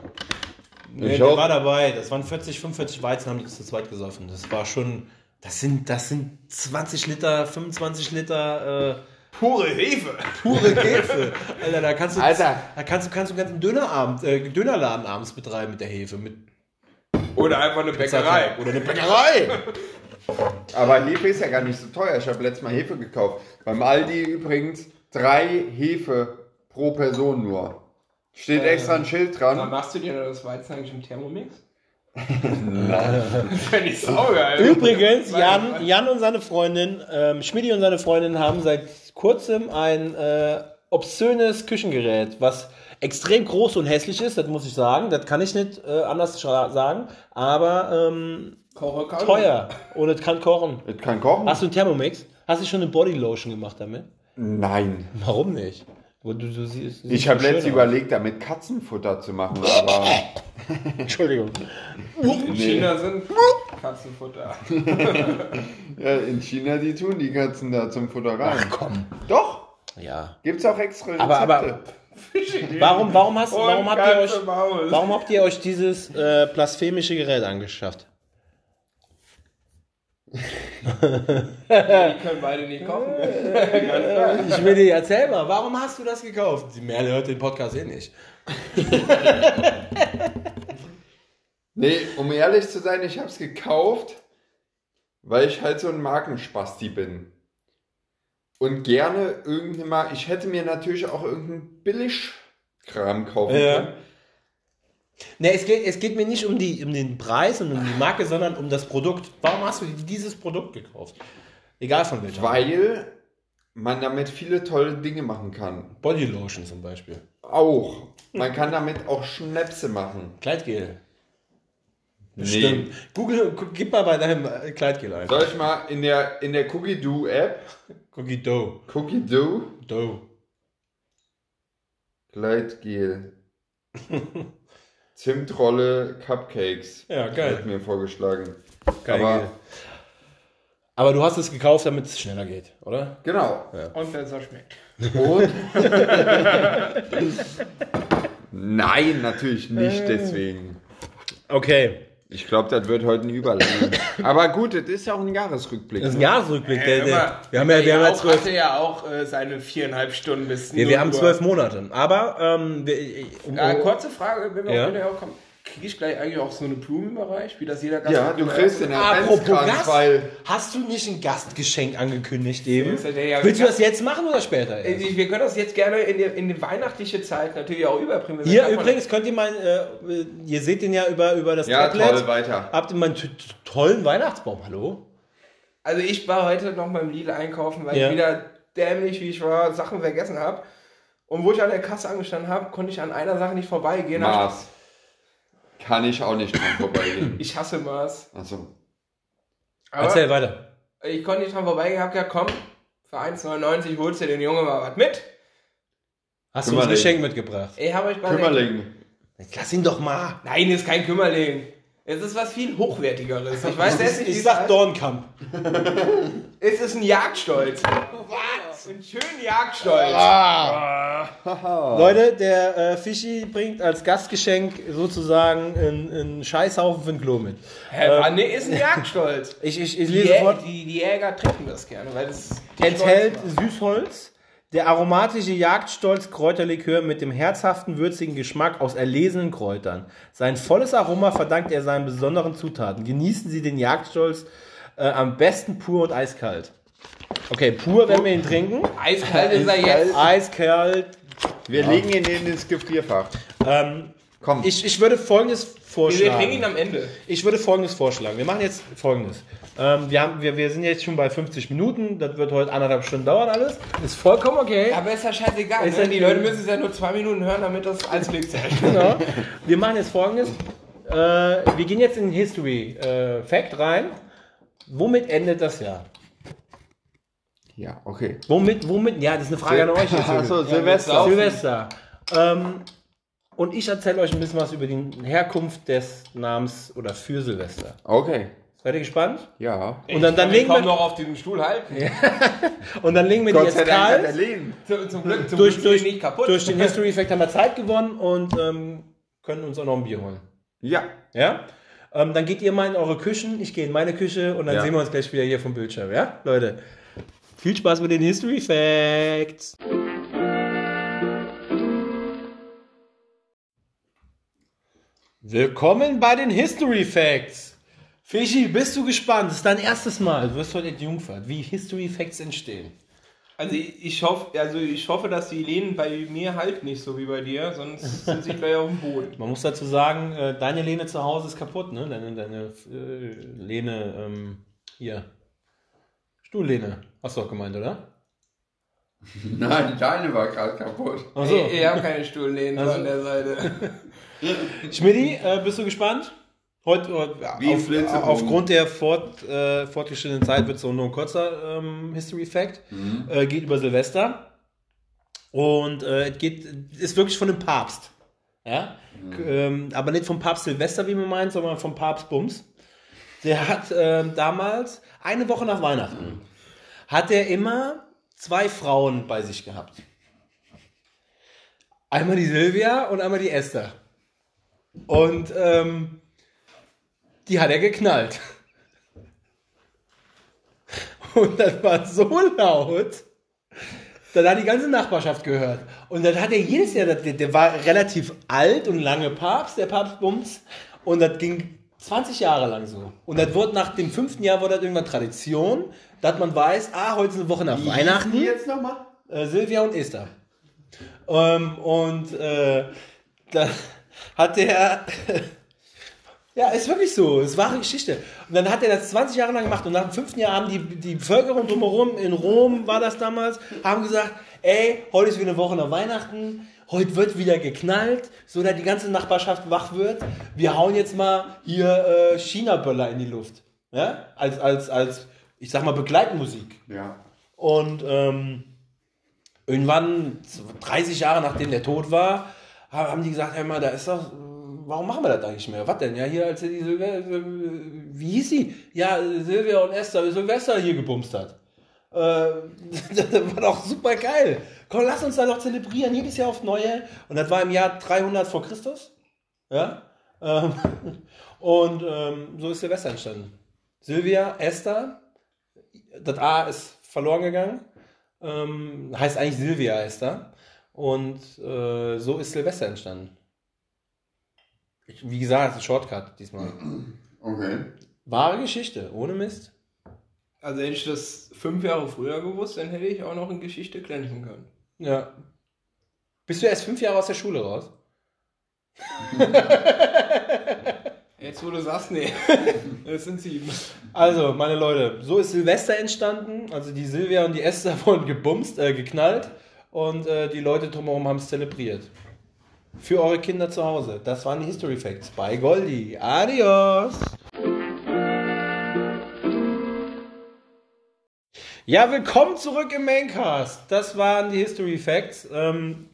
Nee, Ich der auch. war dabei. Das waren 40, 45 Weizen, haben die zu zweit gesoffen. Das war schon. Das sind, das sind 20 Liter, 25 Liter äh, Pure Hefe. pure Hefe. Alter, da kannst du, Alter. da kannst du, kannst du einen ganzen Dönerabend, äh, Dönerladen abends betreiben mit der Hefe. Mit Oder einfach eine Bäckerei. Oder eine Bäckerei. Aber Hefe ist ja gar nicht so teuer. Ich habe letztes Mal Hefe gekauft. Beim Aldi übrigens drei Hefe pro Person nur. Steht extra ein Schild Dann dran. machst du dir das Weizen eigentlich im Thermomix? *laughs* das fände ich saugeil. Übrigens, Jan, Jan und seine Freundin, ähm, Schmidti und seine Freundin haben seit kurzem ein äh, obszönes Küchengerät, was extrem groß und hässlich ist, das muss ich sagen. Das kann ich nicht äh, anders sagen. Aber ähm, Koche kann teuer und es kann kochen. Ich kann kochen? Hast du einen Thermomix? Hast du schon eine Bodylotion gemacht damit? Nein. Warum nicht? Du, du, du siehst, Ich siehst habe so schön letztens überlegt, damit Katzenfutter zu machen, aber *laughs* Entschuldigung. In China sind Katzenfutter. *laughs* ja, in China, die tun die Katzen da zum Futter rein. Ach komm. Doch, Ja. gibt's auch extra Rezepte. Aber, aber warum, warum, hast, warum, habt ihr euch, warum habt ihr euch dieses äh, blasphemische Gerät angeschafft? Die können beide nicht kochen. *laughs* Ich will dir erzähl mal, warum hast du das gekauft? Die Merle hört den Podcast eh nicht. *laughs* Nee, um ehrlich zu sein, ich habe es gekauft, weil ich halt so ein Markenspasti bin. Und gerne irgendwann mal, ich hätte mir natürlich auch irgendeinen Billigkram kaufen Ja. können. Ne, es geht, es geht mir nicht um, die, um den Preis und um die Marke, sondern um das Produkt. Warum hast du dieses Produkt gekauft? Egal von welcher. Weil man damit viele tolle Dinge machen kann. Bodylotion zum Beispiel. Auch. Man kann damit auch Schnäpse machen. Kleidgel. Nee. Stimmt. Google, gib mal bei deinem äh, Kleidgel ein. Soll ich mal in der, in der Cookie Do App, Cookie Dough. Cookie Do, Dough. Gleitgel, *laughs* Zimtrolle, Cupcakes. Ja, geil. Wird mir vorgeschlagen. Geil. Aber Aber du hast es gekauft, damit es schneller geht, oder? genau. Und besser schmeckt. Und? *laughs* Nein, natürlich nicht deswegen. Okay. Ich glaube, das wird heute ein Überlänge. Aber gut, das ist ja auch ein Jahresrückblick. Das ist ein ne? Jahresrückblick. Der, Hör der, mal, wir haben ja, wir haben ja zwölf, hatte ja auch äh, seine viereinhalb Stunden bis wir, wir 0 haben zwölf Monate. Aber, ähm, wir, um, Ja, kurze Frage, wenn wir Ja. auch kommen. Kriege ich gleich eigentlich auch so eine Blume überreicht, wie das jeder Gast Ja, du kriegst den Apropos Gast, weil hast du nicht ein Gastgeschenk angekündigt eben? ja ja- Willst du das jetzt machen oder später? Äh, Erst? Wir können das jetzt gerne in die, in die weihnachtliche Zeit natürlich auch überbringen. Hier Wenn davon- übrigens könnt ihr mal, äh, ihr seht den ja über, über das Ja, Tablet. toll, weiter. Habt ihr mal einen tollen Weihnachtsbaum, hallo? Also ich war heute noch beim Lidl einkaufen, weil Ja. ich wieder dämlich, wie ich war, Sachen vergessen habe. Und wo ich an der Kasse angestanden habe, konnte ich an einer Sache nicht vorbeigehen. Hab Mars. Kann ich auch nicht dran vorbeigehen. Ich, hasse Mars. Also, Aber Erzähl weiter. ich konnte nicht dran vorbeigehen, hab gesagt, komm, für 1,99 holst du den Jungen mal was mit. Hast du ein. Geschenk mitgebracht? Ich habe euch Kümmerling. Lass ihn doch mal. Nein, ist kein Kümmerling. Es ist was viel hochwertigeres. Ich weiß selbst nicht, wie Ich es sag. Dornkamp. Es ist ein Jagdstolz. Was? Ein schönen Jagdstolz. Leute, der äh, Fischi bringt als Gastgeschenk sozusagen einen, einen Scheißhaufen für ein Klo mit. Hä, Mann, nee, ist ein Jagdstolz. *laughs* Ich, ich, ich Die, lese Jä sofort. die, die Jäger trinken das gerne, weil es Enthält. Süßholz. Der aromatische Jagdstolz Kräuterlikör mit dem herzhaften, würzigen Geschmack aus erlesenen Kräutern. Sein volles Aroma verdankt er seinen besonderen Zutaten. Genießen Sie den Jagdstolz äh, am besten pur und eiskalt. Okay, pur werden wir ihn trinken. Eiskalt ist er jetzt. Eiskalt. Wir legen ihn in ins Gefrierfach. Ähm, Komm. ich, ich würde folgendes Wir trinken ihn vorschlagen. am Ende. Ich würde folgendes vorschlagen. Wir machen jetzt folgendes. Ähm, wir, haben, wir, wir sind jetzt schon bei 50 Minuten. Das wird heute anderthalb Stunden dauern alles. Ist vollkommen okay. Aber ist ja scheißegal. Ist ne? ja- Die Leute müssen es ja nur zwei Minuten hören, damit das als Klick zählt. *laughs* Genau. Wir machen jetzt folgendes. Äh, wir gehen jetzt in den History äh, Fact rein. Womit endet das Jahr? Ja, okay. Womit, womit? Ja, das ist eine Frage an euch. *laughs* Achso, Silvester. Silvester. Ähm, und ich erzähle euch ein bisschen was über die Herkunft des Namens oder für Silvester. Okay. Seid ihr gespannt? Ja. Und dann, dann ich legen wir, noch auf diesem Stuhl halten. *laughs* und dann legen wir die jetzt. Lehnen. Zum, zum Glück, zum Durch, Glück durch, nicht kaputt. durch den *laughs* History Effect haben wir Zeit gewonnen und ähm, können uns auch noch ein Bier holen. Ja. Ja? Ähm, dann geht ihr mal in eure Küchen, ich gehe in meine Küche und dann Ja. sehen wir uns gleich wieder hier vom Bildschirm. Ja, Leute? Viel Spaß mit den History Facts. Willkommen bei den History Facts. Fischi, bist du gespannt? Das ist dein erstes Mal. Du wirst heute entjungfert, wie History Facts entstehen. Also ich, hoffe, also ich hoffe, dass die Lehnen bei mir halt nicht so wie bei dir, sonst sind sie gleich auf dem Boden. Man muss dazu sagen, äh, deine Lehne zu Hause ist kaputt, ne? Deine, deine äh, Lehne, ähm, hier. Stuhllehne, hast du auch gemeint, oder? *laughs* Nein, deine war gerade kaputt. Achso. Ich, ich habe keine Stuhllehnen Also- von der Seite. *laughs* Schmidti, äh, bist du gespannt? Heute, heute ja, Wie auf, Flitzebogen. aufgrund der fort, äh, fortgeschrittenen Zeit wird es so nur ein kurzer ähm, History Fact. Äh, geht über Silvester. Und äh, es geht, ist wirklich von dem Papst. Ja? K- Ähm, aber nicht vom Papst Silvester, wie man meint, sondern vom Papst Bums. Der hat ähm, damals, eine Woche nach Weihnachten, hat er immer zwei Frauen bei sich gehabt. Einmal die Silvia und einmal die Esther. Und ähm, die hat er geknallt. Und das war so laut, dann hat die ganze Nachbarschaft gehört. Und dann hat er jedes Jahr, der, der war relativ alt und lange Papst, der Papst Bums. Und das ging 20 Jahre lang so. Und das wurde nach dem fünften Jahr wurde das irgendwann Tradition, dass man weiß, ah, heute ist eine Woche nach Weihnachten. Die jetzt nochmal? Äh, Silvia und Esther. Ähm, und äh, dann *laughs* hat der. *laughs* ja, ist wirklich so. Es war eine Geschichte. Und dann hat er das 20 Jahre lang gemacht. Und nach dem fünften Jahr haben die, die Bevölkerung drumherum, in Rom war das damals, haben gesagt: Ey, heute ist wieder eine Woche nach Weihnachten. Heute wird wieder geknallt, so dass die ganze Nachbarschaft wach wird. Wir hauen jetzt mal hier äh, China-Böller in die Luft. Ja? Als, als, als, ich sag mal, Begleitmusik. Ja. Und ähm, irgendwann, 30 Jahre nachdem der tot war, ha- haben die gesagt, hey mal, da ist doch, warum machen wir das eigentlich mehr? Was denn? Ja, hier, als er die Silvester, wie hieß sie? Ja, Silvia und Esther, Silvester hier gebumst hat. Äh, *laughs* das war doch super geil. Komm, lass uns da doch zelebrieren, jedes Jahr aufs Neue. Und das war im Jahr 300 vor Christus. Ja. Ähm, *laughs* und ähm, so ist Silvester entstanden. Silvia, Esther, das A ist verloren gegangen. Ähm, heißt eigentlich Silvia Esther. Und äh, so ist Silvester entstanden. Ich, wie gesagt, es ist ein Shortcut diesmal. Okay. Wahre Geschichte, ohne Mist. Also hätte ich das fünf Jahre früher gewusst, dann hätte ich auch noch in Geschichte glänzen können. Ja. Bist du erst fünf Jahre aus der Schule raus? *laughs* Jetzt wo du sagst, nee. *laughs* Das sind sieben. Also, meine Leute, so ist Silvester entstanden. Also die Silvia und die Esther *laughs* wurden gebumst, äh, geknallt und äh, die Leute drumherum haben es zelebriert. Für eure Kinder zu Hause. Das waren die History Facts bei Goldi. Adios! Ja, willkommen zurück im Maincast. Das waren die History Facts. Ähm,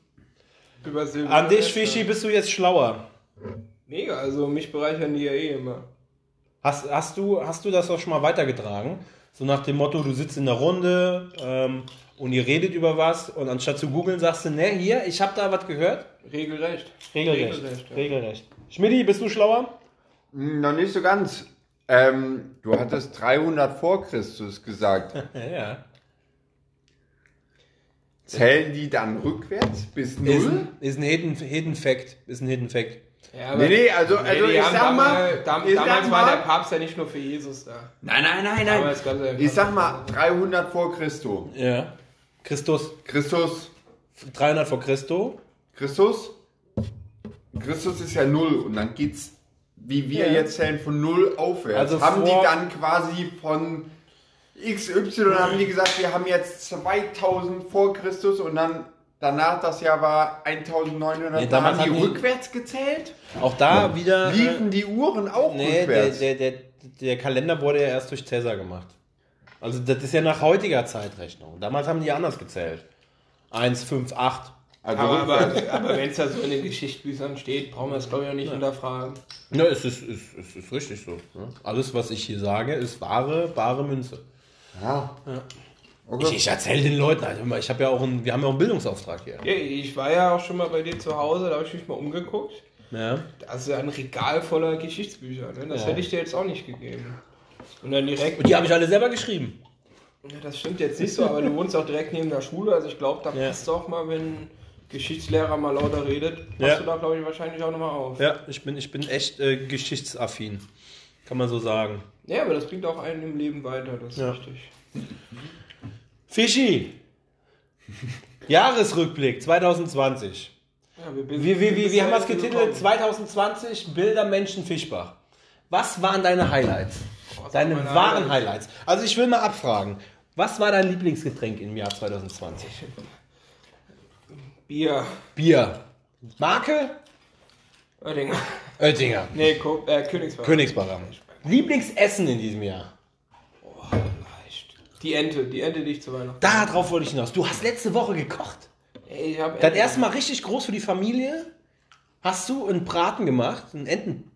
Über Silvester. an dich, Fischi, bist du jetzt schlauer. Mega, also mich bereichern die ja eh immer. Hast, hast, du, hast du das auch schon mal weitergetragen? So nach dem Motto, du sitzt in der Runde ähm, und ihr redet über was und anstatt zu googeln sagst du, ne, hier, ich habe da was gehört. Regelrecht. Regelrecht. Regelrecht, ja. Regelrecht. Schmidti, bist du schlauer? Hm, Noch nicht so ganz. Ähm, du hattest 300 vor Christus gesagt. *laughs* Ja. Zählen die dann rückwärts bis Ist null? ein, ist ein Hidden, Hidden Fact. Ist ein Hidden Fact. Ja, Nee, nee, also, also die ich sag mal, damals, dam, ich damals sag war mal, der Papst ja nicht nur für Jesus da. Nein, nein, nein, nein. Ich sag mal 300 vor Christus. Ja. Christus, Christus, 300 vor Christo. Christus, Christus ist ja null und dann geht's, wie wir Ja. jetzt zählen, von null aufwärts. Also haben die dann quasi von XY haben die gesagt, wir haben jetzt 2000 vor Christus und dann danach das Jahr war 1900. Nee, da haben die rückwärts gezählt? Auch da wieder. äh, Liefen die Uhren auch Nee, der, rückwärts? der, der, der Kalender wurde ja erst durch Cäsar gemacht. Also das ist ja nach heutiger Zeitrechnung. Damals haben die anders gezählt. 1, 5, 8. Also Aber, aber, aber wenn es da so in den Geschichtsbüchern steht, brauchen wir es glaube ich auch nicht hinterfragen. Ja, es ist, es, es ist richtig so. Ne? Alles, was ich hier sage, ist wahre, bare Münze. Ja. Ich, Okay. ich erzähle den Leuten, also ich habe ja auch einen, wir haben ja auch einen Bildungsauftrag hier. Ja, ich war ja auch schon mal bei dir zu Hause, da habe ich mich mal umgeguckt. Ja. Ja ein Regal voller Geschichtsbücher. Ne? Das Ja. hätte ich dir jetzt auch nicht gegeben. Und dann direkt. Und die habe ich alle selber geschrieben. Ja, das stimmt jetzt nicht so, aber du wohnst auch direkt neben der Schule. Also ich glaube, da Ja. passt auch mal, wenn Geschichtslehrer mal lauter redet, passt du da, glaube ich, wahrscheinlich auch nochmal auf. Ja, ich bin, ich bin echt äh, geschichtsaffin. Kann man so sagen. Ja, aber das bringt auch einen im Leben weiter, das ist richtig. Fischi! Jahresrückblick 2020. Ja, wir, Wir, wir, wir, wir haben jetzt getitelt gekommen. 2020 Bilder Menschen Fischbach. Was waren deine Highlights? Was Deine waren meine wahren Highlights? Highlights. Also ich will mal abfragen. Was war dein Lieblingsgetränk im Jahr 2020? Bier. Bier. Marke? Oettinger. Oettinger. Nee, Ko äh, Königsberg. Königsbacher. Lieblingsessen in diesem Jahr? Die Ente, die Ente, die ich zu Weihnachten. Darauf wollte ich hinaus. Du hast letzte Woche gekocht. Ey, ich hab Dein Ente- erstes Mal richtig groß für die Familie. Hast du einen Braten gemacht? Einen Enten.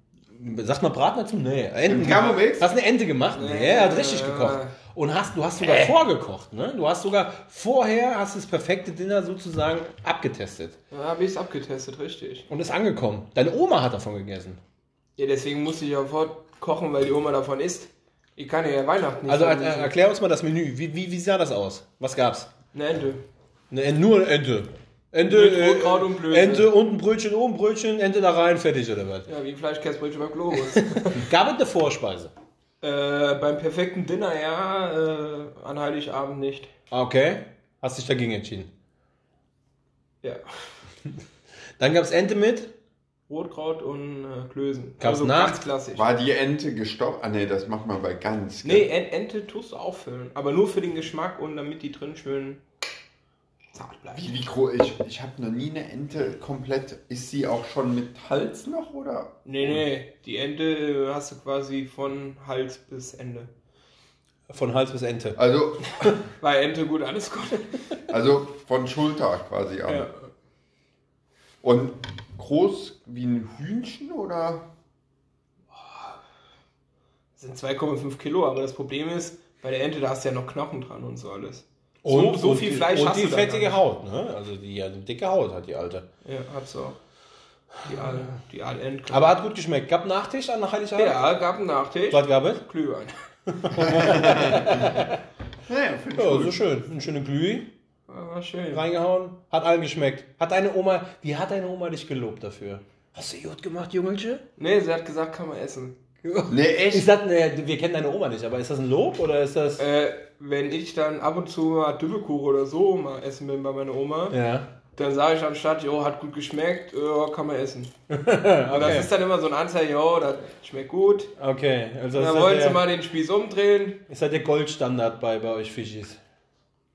Sagt man Braten dazu? Nee. Enten. Thermomix? Hast eine Ente gemacht? Nee, er hat richtig Äh. gekocht. Und hast, du hast sogar vorgekocht, ne? Du hast sogar vorher hast das perfekte Dinner sozusagen abgetestet. Ja, habe ich es abgetestet, richtig. Und ist angekommen. Deine Oma hat davon gegessen. Ja, deswegen musste ich auch kochen, weil die Oma davon isst. Ich kann ja Weihnachten nicht Also er, vermissen. erklär uns mal das Menü. Wie, wie, wie sah das aus? Was gab's? Eine Ente. Ne, nur eine Ente. Ente, Mit äh, Rotkraut und Blödsinn. Ente und ein Brötchen oben, Brötchen, Ente da rein, fertig oder was? Ja, wie ein Fleischkäsebrötchen beim Globus. *laughs* *laughs* Gab es eine Vorspeise? äh, beim perfekten Dinner ja, äh, an Heiligabend nicht. Ah, Okay. Hast dich dagegen entschieden. Ja. *laughs* Dann gab es Ente mit. Rotkraut und äh, Klößen. Gab's nach? ganz klassisch. War die Ente gestoppt? Ah ne, das macht man bei Gans. gell? Nee, En Ente tust du auffüllen. Aber nur für den Geschmack und damit die drin schön zart bleibt. Wie, wie groß? Ich, ich habe noch nie eine Ente komplett. Ist sie auch schon mit Hals noch oder? Nee, nee, die Ente äh, hast du quasi von Hals bis Ende. Von Hals bis Ente. Also, *laughs* War Ente gut, alles gut. also von Schulter quasi an. ja. Und groß wie ein Hühnchen oder? Das sind 2,5 Kilo, aber das Problem ist, bei der Ente, da hast du ja noch Knochen dran und so alles. Und, so, so und viel die, Fleisch Und hast die du da fettige Haut, ne? Also die, ja, die dicke Haut hat die alte. Ja, hat so. Die Aal, die Aal Ente. Aber hat gut geschmeckt. Gab Nachtisch an Heiligabend? ja, gab einen Nachtisch. Was gab es? Glühwein. *laughs* Ja, finde ich Ja, gut. so schön. Eine schöne Glüh War schön. reingehauen. Hat allen geschmeckt. Hat deine Oma, wie hat deine Oma dich gelobt dafür? Hast du gut gemacht, Jungelche? Nee, sie hat gesagt, kann man essen. *laughs* Nee, echt? Ich sag, ne, wir kennen deine Oma nicht, aber ist das ein Lob oder ist das. Äh, wenn ich dann ab und zu mal Dübbelkuchen oder so mal essen bin bei meiner Oma, Ja. dann sage ich anstatt, jo, hat gut geschmeckt, ja, kann man essen. *laughs* Und das ist dann immer so ein Anzeichen, jo, das schmeckt gut. Okay, also Dann ist wollen sie mal den Spieß umdrehen. ist das der Goldstandard bei, bei euch Fischis?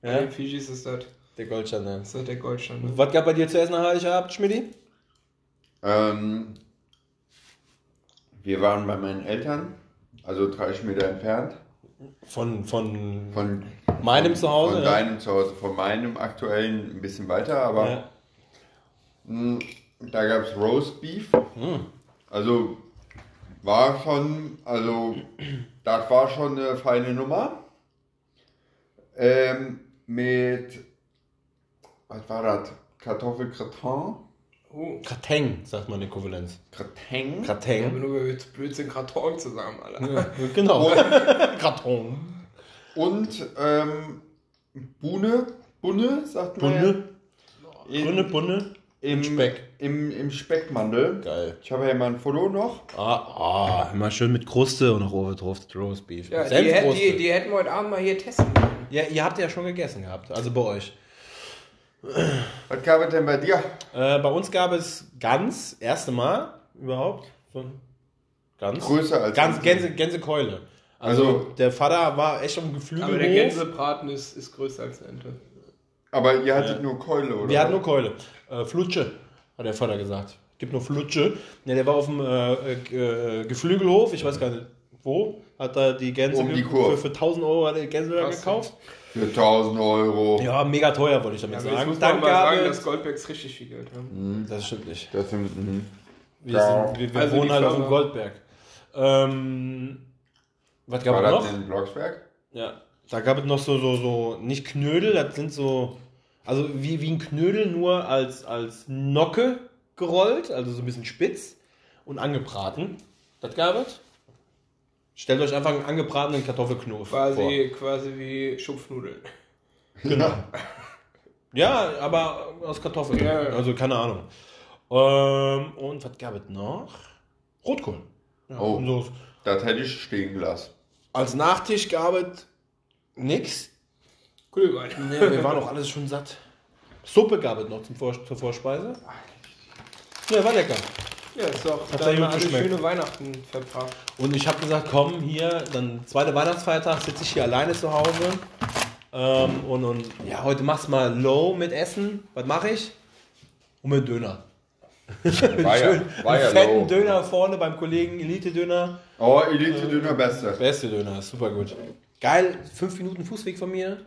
Bei Ja, den Fijis ist das, der Goldstandard. ist das der Goldstand. Ne? Was gab bei dir zu essen nach Heiligabend, Schmidti? Ähm, wir waren bei meinen Eltern, also 30 Meter entfernt. Von, von Von, meinem Zuhause? von ja? deinem Zuhause, von meinem aktuellen ein bisschen weiter, aber Ja. mh, da gab es Roast Beef. Hm. Also war schon, also das war schon eine feine Nummer. Ähm, mit, was war das? Kartoffelgratin? Oh, Krateng, sagt man in ich habe Krateng. nur jetzt Blödsinn Karton zusammen, Alter. Ja, genau. *laughs* Kraton. Und ähm, Bune, Bunne, sagt man. Bunde. Ja. Bunde, In, Bunde. im, Speck. Im, Im Speckmandel. Geil. Ich habe ja mal ein Foto noch. Ah, ah, immer schön mit Kruste und noch oben drauf Roast Beef. Ja, die, die, die hätten wir heute Abend mal hier testen können. Ja, ihr habt ja schon gegessen gehabt, also bei euch. Was gab es denn bei dir? Äh, bei uns gab es Gans, erste Mal überhaupt. Von Gans. Größer als Gans, Ente. Gänse, Gänsekeule. Also, Also- der Vater war echt am Geflügel Aber der. Gänsebraten ist, ist größer als eine Ente. Aber ihr hattet nur Keule, oder? Wir hatten nur Keule. Äh, Flutsche, hat der Vater gesagt. Gibt nur Flutsche. Ja, der war auf dem äh, äh, Geflügelhof, ich weiß gar nicht, wo? Hat er die Gänse Um die für, für 1000 Euro hat er die Gänse da Krass. gekauft? Für 1000 Euro. Ja, mega teuer, wollte ich damit Ja, sagen. muss gab sagen, dass Goldbergs richtig viel Geld haben. das stimmt nicht. Das sind, mhm. Wir, Ja. sind, wir, wir Also wohnen halt auf dem Goldberg. Ähm, was gab War es das noch? in Blocksberg? Ja, da gab es noch so, so, so, nicht Knödel, das sind so, also wie, wie ein Knödel, nur als, als Nocke gerollt, also so ein bisschen spitz und angebraten. Das gab es. Stellt euch einfach einen angebratenen Kartoffelknurf Quasi, quasi wie Schupfnudeln. vor. Genau. *laughs* Ja, aber aus Kartoffeln. Ja, ja. Also keine Ahnung. Ähm, und was gab es noch? Rotkohl. Ja, Oh. so. Das hätte ich stehen gelassen. Als Nachtisch gab es nix. Glühwein. Nee, wir waren auch alles schon satt. Suppe gab es noch zum Vor zur Vorspeise. Ja, war lecker. Ja, ist doch. Hat da sehr haben wir gut alle geschmeckt. schöne Weihnachten verbracht. Und ich habe gesagt, komm, hier, dann zweiter Weihnachtsfeiertag, sitze ich hier alleine zu Hause. Ähm, und, und ja, heute machst du mal low mit Essen. Was mache ich? Und mit Döner. War ja, *laughs* war ja fetten low. Döner vorne beim Kollegen, Elite-Döner. Oh, Elite Döner Beste. Beste Döner, super gut. Geil, fünf Minuten Fußweg von mir.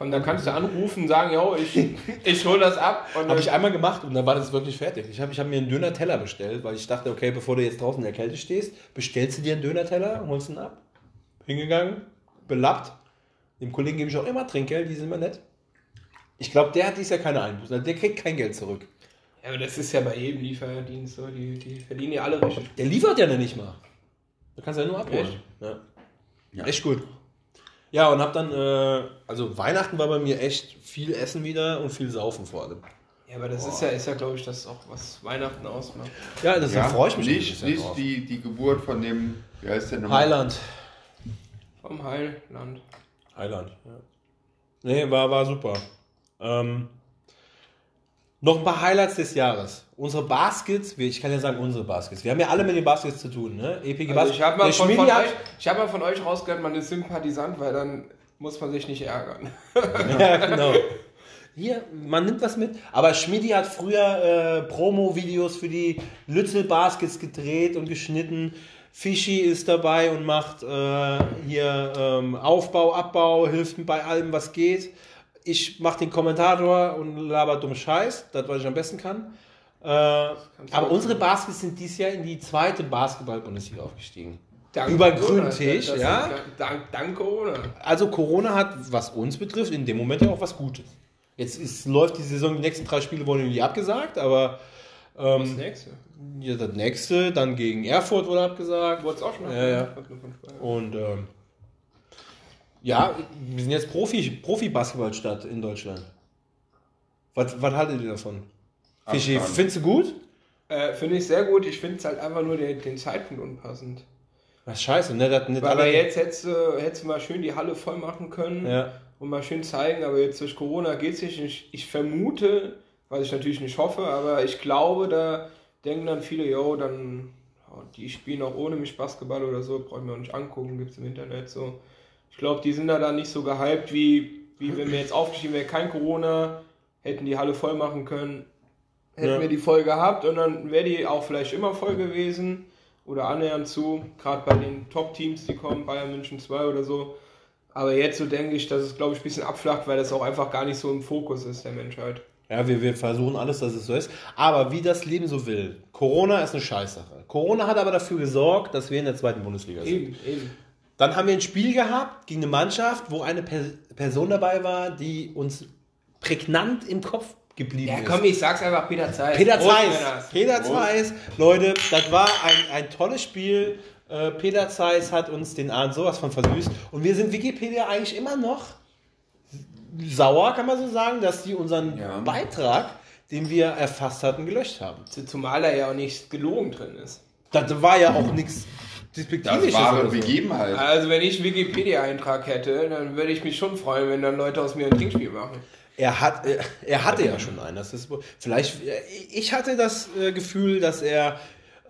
Von da kannst du anrufen, sagen, yo, ich, *laughs* ich hol das ab. Und Habe ich einmal gemacht und dann war das wirklich fertig. Ich habe ich hab mir einen Döner-Teller bestellt, weil ich dachte, okay, bevor du jetzt draußen in der Kälte stehst, bestellst du dir einen Döner-Teller, holst ihn ab. Hingegangen, belappt. Dem Kollegen gebe ich auch immer Trinkgeld, die sind immer nett. Ich glaube, der hat dies Jahr keine Einbußen. Also der kriegt kein Geld zurück. Ja, aber das ist ja bei jedem Lieferdienst so. Die, die verdienen ja alle richtig. Der liefert ja nicht mal. Du kannst ja nur abholen. Echt? Ja. Ja. Echt gut. Ja, und hab dann, äh, also Weihnachten war bei mir echt viel Essen wieder und viel Saufen vor allem. Ja, aber das ist ja, ist ja glaube ich, das auch, was Weihnachten ausmacht. Ja, das da freue ich mich nicht, nicht drauf. die, die Geburt von dem, wie heißt der nochmal? Heiland. Vom Heilland. Heiland, ja. Nee, war, war super. Ähm, noch ein paar Highlights des Jahres. Unsere Baskets, ich kann ja sagen unsere Baskets. Wir haben ja alle mit den Baskets zu tun, ne? EPG Also ich habe mal, von, euch- ich hab mal von euch rausgehört, man ist Sympathisant, weil dann muss man sich nicht ärgern. *laughs* Ja, genau. Hier, man nimmt was mit. Aber Schmidi hat früher äh, Promo-Videos für die Lützel Baskets gedreht und geschnitten. Fischi ist dabei und macht äh, hier ähm, Aufbau, Abbau, hilft bei allem, was geht. Ich mache den Kommentator und laber dumm Scheiß, das, was ich am besten kann. Äh, aber unsere Baskets sind dieses Jahr in die zweite Basketball-Bundesliga aufgestiegen. Dank Über den grünen Tisch, Das ja. Dank, dank Corona. Also Corona hat, was uns betrifft, in dem Moment ja auch was Gutes. Jetzt ist, läuft die Saison, die nächsten drei Spiele wurden irgendwie abgesagt, aber Das ähm, nächste. ja, das nächste, dann gegen Erfurt wurde abgesagt. Wurde es auch schon Ja, ja. abgehakt? Und ähm, ja, wir sind jetzt Profi, Profi-Basketballstadt in Deutschland. Was, was haltet ihr davon? Fischi, findest du gut? Äh, Finde ich sehr gut. Ich finde es halt einfach nur den, den Zeitpunkt unpassend. Was scheiße, ne? Das, nicht aber jetzt hättest du, hättest du mal schön die Halle voll machen können Ja. und mal schön zeigen, aber jetzt durch Corona geht es nicht. Ich, ich vermute, was ich natürlich nicht hoffe, aber ich glaube, da denken dann viele, yo, dann ja, die spielen auch ohne mich Basketball oder so, brauche ich mir auch nicht angucken, gibt es im Internet so. Ich glaube, die sind da dann nicht so gehypt, wie, wie wenn wir jetzt aufgeschrieben wäre, kein Corona, hätten die Halle voll machen können, hätten Ja. wir die voll gehabt und dann wäre die auch vielleicht immer voll gewesen oder annähernd zu, gerade bei den Top-Teams, die kommen, Bayern München 2 oder so. Aber jetzt so denke ich, dass es, glaube ich, ein bisschen abflacht, weil das auch einfach gar nicht so im Fokus ist der Menschheit. Ja, wir, wir versuchen alles, dass es so ist. Aber wie das Leben so will. Corona ist eine Scheißsache. Corona hat aber dafür gesorgt, dass wir in der zweiten Bundesliga sind. Eben, eben. Dann haben wir ein Spiel gehabt gegen eine Mannschaft, wo eine per Person dabei war, die uns prägnant im Kopf geblieben Ja, ist. komm, ich sag's einfach Peter Zeiss. Peter Zeiss. Peter Zeiss. Leute, das war ein, ein tolles Spiel. Äh, Peter Zeiss hat uns den Abend sowas von versüßt. Und wir sind Wikipedia eigentlich immer noch sauer, kann man so sagen, dass die unseren Ja. Beitrag, den wir erfasst hatten, gelöscht haben. Zumal da ja auch nicht gelogen drin ist. Das war ja auch nichts Das oder so. Begebenheit. Also wenn ich Wikipedia-Eintrag hätte, dann würde ich mich schon freuen, wenn dann Leute aus mir ein Trinkspiel machen. Er, hat, er, er hatte ja schon einen. Das ist, vielleicht, ich hatte das äh, Gefühl, dass er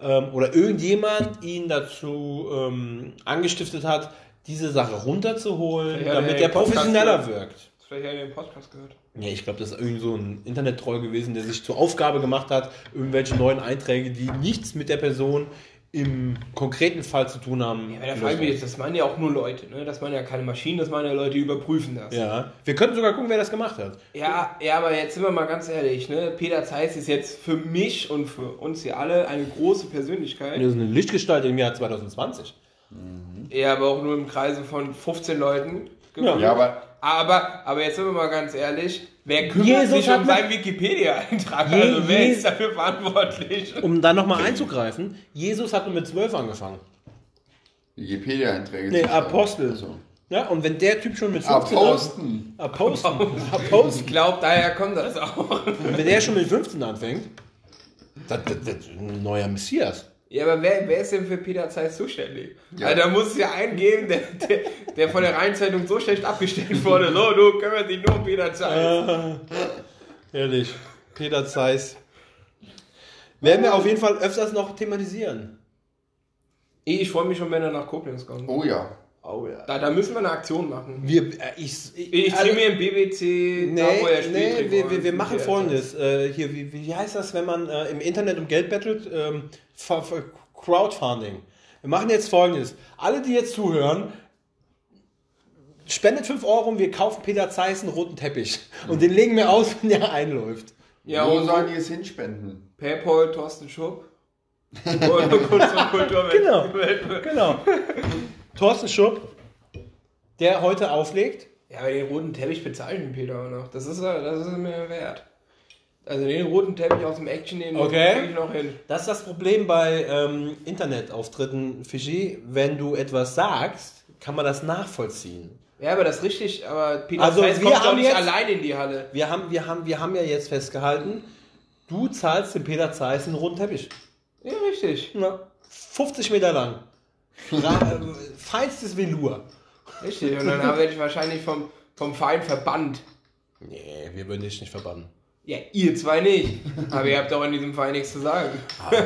ähm, oder irgendjemand ihn dazu ähm, angestiftet hat, diese Sache runterzuholen, Ja, damit er professioneller wirkt. Vielleicht hat er den Podcast gehört. Ja, ich glaube, das ist irgend so ein Internet-Troll gewesen, der sich zur Aufgabe gemacht hat, irgendwelche neuen Einträge, die nichts mit der Person im konkreten Fall zu tun haben. Ja, da frage ich mich jetzt, das meinen ja auch nur Leute, ne? Das meinen ja keine Maschinen, das meinen ja Leute, die überprüfen das. Ja, wir könnten sogar gucken, wer das gemacht hat. Ja, ja, aber jetzt sind wir mal ganz ehrlich, ne? Peter Zeiss ist jetzt für mich und für uns hier alle eine große Persönlichkeit. Das ist eine Lichtgestalt im Jahr 2020. Ja, aber auch nur im Kreise von 15 Leuten. Ja. Ja, aber Aber, aber jetzt sind wir mal ganz ehrlich, wer kümmert Jesus sich hat um seinen Wikipedia-Eintrag? Je- Also wer je- ist dafür verantwortlich? Um da nochmal einzugreifen, Jesus hat nur mit 12 angefangen. Wikipedia-Einträge. Nee. Apostel. So. Ja, und wenn der Typ schon mit 15 Aposten. *laughs* Apostel. Ich Apostel. glaube, daher kommt das auch. Und wenn der schon mit 15 anfängt, das, das, das ist ein neuer Messias. Ja, aber wer, wer ist denn für Peter Zeiss zuständig? Ja. Also, da muss es ja einen geben, der, der, der von der Rheinzeitung so schlecht abgestellt wurde. So, du kümmerst dich nur um Peter Zeiss. Ehrlich. Peter Zeiss. Werden wir auf jeden Fall öfters noch thematisieren. Ich freue mich schon, wenn er nach Koblenz kommt. Oh ja. Oh ja. Da, da müssen wir eine Aktion machen. Wir, äh, ich, Ich also- ziehe mir im BBC, da Nee, wo er spielt. nee wir, wir, wir machen folgendes. Äh, hier, wie, wie heißt das, wenn man äh, im Internet um Geld bettelt? Ähm, Crowdfunding. Wir machen jetzt folgendes. Alle, die jetzt zuhören, spendet 5 Euro und wir kaufen Peter Zeiss einen roten Teppich. Und den legen wir aus, wenn der einläuft. Ja, Wo sollen die es hinspenden? Paypal, Thorsten Schupp. Und Kunst und Kultur. Genau. Genau. Thorsten Schupp, der heute auflegt. Ja, aber den roten Teppich bezahle ich den Peter auch noch. Das ist, er- das ist mir wert. Also den roten Teppich aus dem Action, den Okay. ich noch hin. Das ist das Problem bei ähm, Internetauftritten, Fischi. Wenn du etwas sagst, kann man das nachvollziehen. Ja, aber das ist richtig, aber Peter Also, Zeiss wir kommt doch haben nicht jetzt- allein in die Halle. Wir haben, wir, haben, wir haben ja jetzt festgehalten, du zahlst dem Peter Zeiss einen roten Teppich. Ja, richtig. Ja. 50 Meter lang. *laughs* Feinstes Velour. Richtig. Und dann werde ich wahrscheinlich vom, vom Verein verbannt. Nee, wir würden dich nicht verbannen. Ja, ihr zwei nicht. Aber ihr habt doch in diesem Verein nichts zu sagen. *laughs*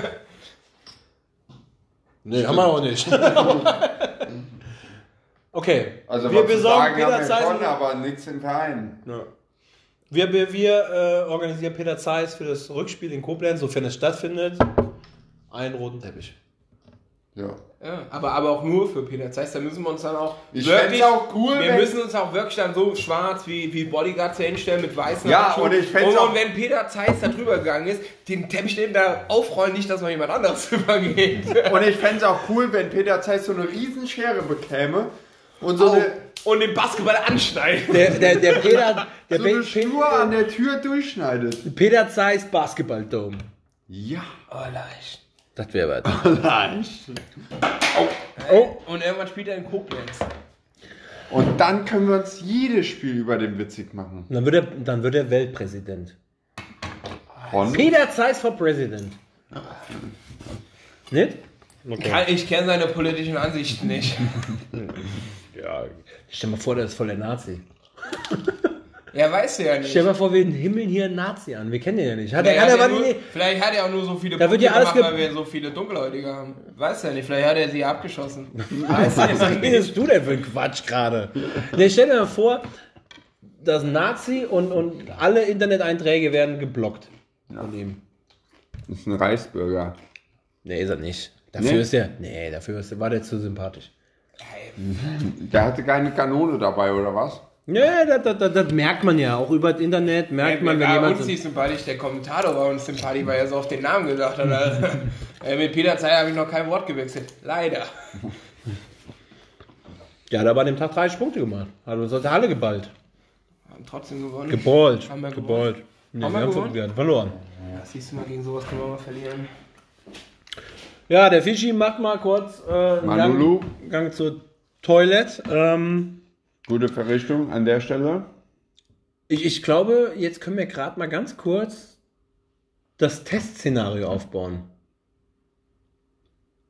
Nee, haben wir auch nicht. *laughs* okay. Also wir besorgen Peter wir Zeiss. schon, aber nichts im Verein. Ja. Wir, wir, wir äh, organisieren Peter Zeiss für das Rückspiel in Koblenz, sofern es stattfindet, einen roten Teppich. Ja. Ja, aber, aber auch nur für Peter Zeiss. Da müssen wir uns dann auch Ich fänd's auch cool, Wir müssen uns auch wirklich dann so schwarz wie, wie Bodyguards hinstellen mit weißen Ja, Handschuhen. und ich fänd's und, auch- und wenn Peter Zeiss da drüber gegangen ist, den Teppich neben da aufrollen, nicht, dass noch jemand anderes *laughs* übergeht. Und ich fände es auch cool, wenn Peter Zeiss so eine Riesenschere bekäme und so Au. eine, und den Basketball anschneiden. Der, der, der *laughs* Peter, der so eine Schnur an der Tür durchschneidet. Peter Zeiss Basketballdome. Ja. Oh, leicht. Das wäre was. *laughs* Nein. Oh. Und irgendwann spielt er in Koblenz. Und dann können wir uns jedes Spiel über den witzig machen. Dann wird er, dann wird er Weltpräsident. Von? Peter Zeiss for President. Nicht? Okay. Ich kenne seine politischen Ansichten nicht. *laughs* Ja. Stell mal vor, der ist voll der Nazi. *laughs* Ja, weißt du ja nicht. Stell mal vor, wir himmeln hier einen Nazi an. Wir kennen den ja nicht. Hat er, Vielleicht hat hat, er er nur, nee. vielleicht hat er auch nur so viele Da wird ja alles gemacht, ge- weil wir so viele Dunkelhäutige haben. Weiß ja nicht, vielleicht hat er sie abgeschossen. *laughs* Ja *laughs* Was redest du denn für ein Quatsch gerade? Nee, stell dir mal vor, das ist ein Nazi und, und alle Interneteinträge werden geblockt von ihm. Das ist ein Reichsbürger. Nee, ist er nicht. Dafür Nee? ist er. Nee, dafür ist, war der zu sympathisch. Der hatte keine Kanone dabei, oder was? Nee, das, das, das, das merkt man ja. Auch über das Internet merkt man, wenn ja, jemand. uns nicht sympathisch, der Kommentator war uns sympathisch, weil er so auf den Namen gedacht hat. Also, *laughs* äh, mit Peter Zeyer habe ich noch kein Wort gewechselt. Leider. Der hat aber an dem Tag 30 Punkte gemacht. Hat uns aus der Halle geballt. Haben trotzdem gewonnen. Geballt. Haben wir Geballt. Nee, Haben wir wir haben gewonnen? wir haben verloren. Ja, siehst du mal, gegen sowas können wir mal verlieren. Ja, der Fischi macht mal kurz äh, einen Manulu. Gang, Gang zur Toilette. Ähm, Gute Verrichtung an der Stelle. ich, ich glaube, jetzt können wir gerade mal ganz kurz das Testszenario aufbauen.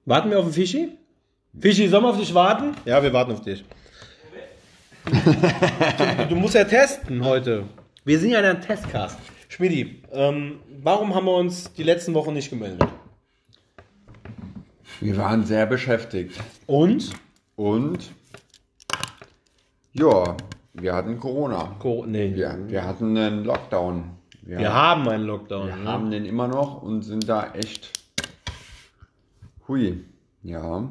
Warten wir auf den Fischi? Fischi, sollen wir auf dich warten? Ja, wir warten auf dich. du, du musst ja testen heute. Wir sind ja in einem Testcast. Schmidi, ähm, warum haben wir uns die letzten Wochen nicht gemeldet? Wir waren sehr beschäftigt. Und? Und ja, wir hatten Corona. Co nee, Wir, wir hatten einen Lockdown. Wir, wir haben einen Lockdown. wir ne? haben den immer noch und sind da echt Hui. Ja.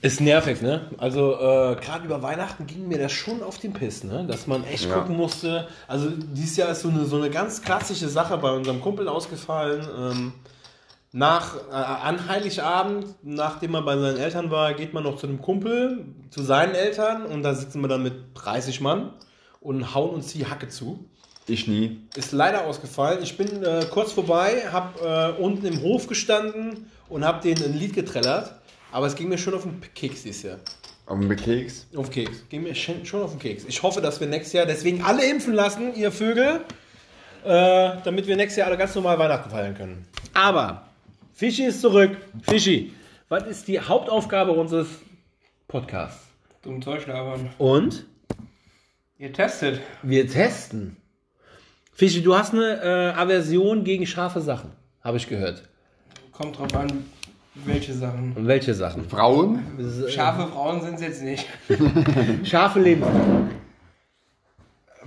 Ist nervig, ne? Also äh, gerade über Weihnachten ging mir das schon auf den Piss, ne? Dass man echt Ja. gucken musste. Also dieses Jahr ist so eine, so eine ganz klassische Sache bei unserem Kumpel ausgefallen. Ähm, nach äh, an Heiligabend, nachdem man bei seinen Eltern war, geht man noch zu einem Kumpel, zu seinen Eltern und da sitzen wir dann mit 30 Mann und hauen uns die Hacke zu. Ich nie. Ist leider ausgefallen. Ich bin äh, kurz vorbei, habe äh, unten im Hof gestanden und habe denen ein Lied getrellert. Aber es ging mir schon auf den Keks dieses Jahr. Auf dem Keks. Auf den Keks. Ging mir schon schon auf den Keks. Ich hoffe, dass wir nächstes Jahr deswegen alle impfen lassen, ihr Vögel, äh, damit wir nächstes Jahr alle ganz normal Weihnachten feiern können. Aber Fischi ist zurück. Fischi, was ist die Hauptaufgabe unseres Podcasts? Dumm Zeug labern. Und Ihr testet. wir testen. Fischi, du hast eine äh, Aversion gegen scharfe Sachen, habe ich gehört. Kommt drauf an, welche Sachen. Und welche Sachen? Frauen? Scharfe Frauen sind es jetzt nicht. *laughs* Scharfe Lebensmittel.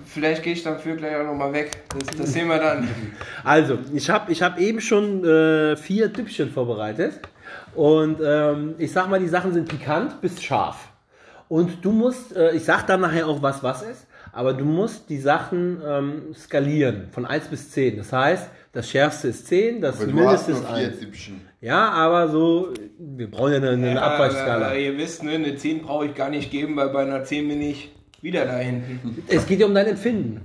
Vielleicht gehe ich dafür gleich auch nochmal weg. Das, das sehen wir dann. *laughs* Also, ich habe ich hab eben schon äh, vier Düppchen vorbereitet. Und ähm, ich sag mal, die Sachen sind pikant bis scharf. Und du musst, äh, ich sag dann nachher auch, was was ist, aber du musst die Sachen ähm, skalieren von 1 bis 10. Das heißt, das schärfste ist 10, das Aber mindeste ist vier 1. Süppchen. Ja, aber so, wir brauchen ja eine, eine Ja, Abweichskala. aber ihr wisst, ne, eine 10 brauche ich gar nicht geben, weil bei einer 10 bin ich wieder da hinten. Es geht ja um dein Empfinden.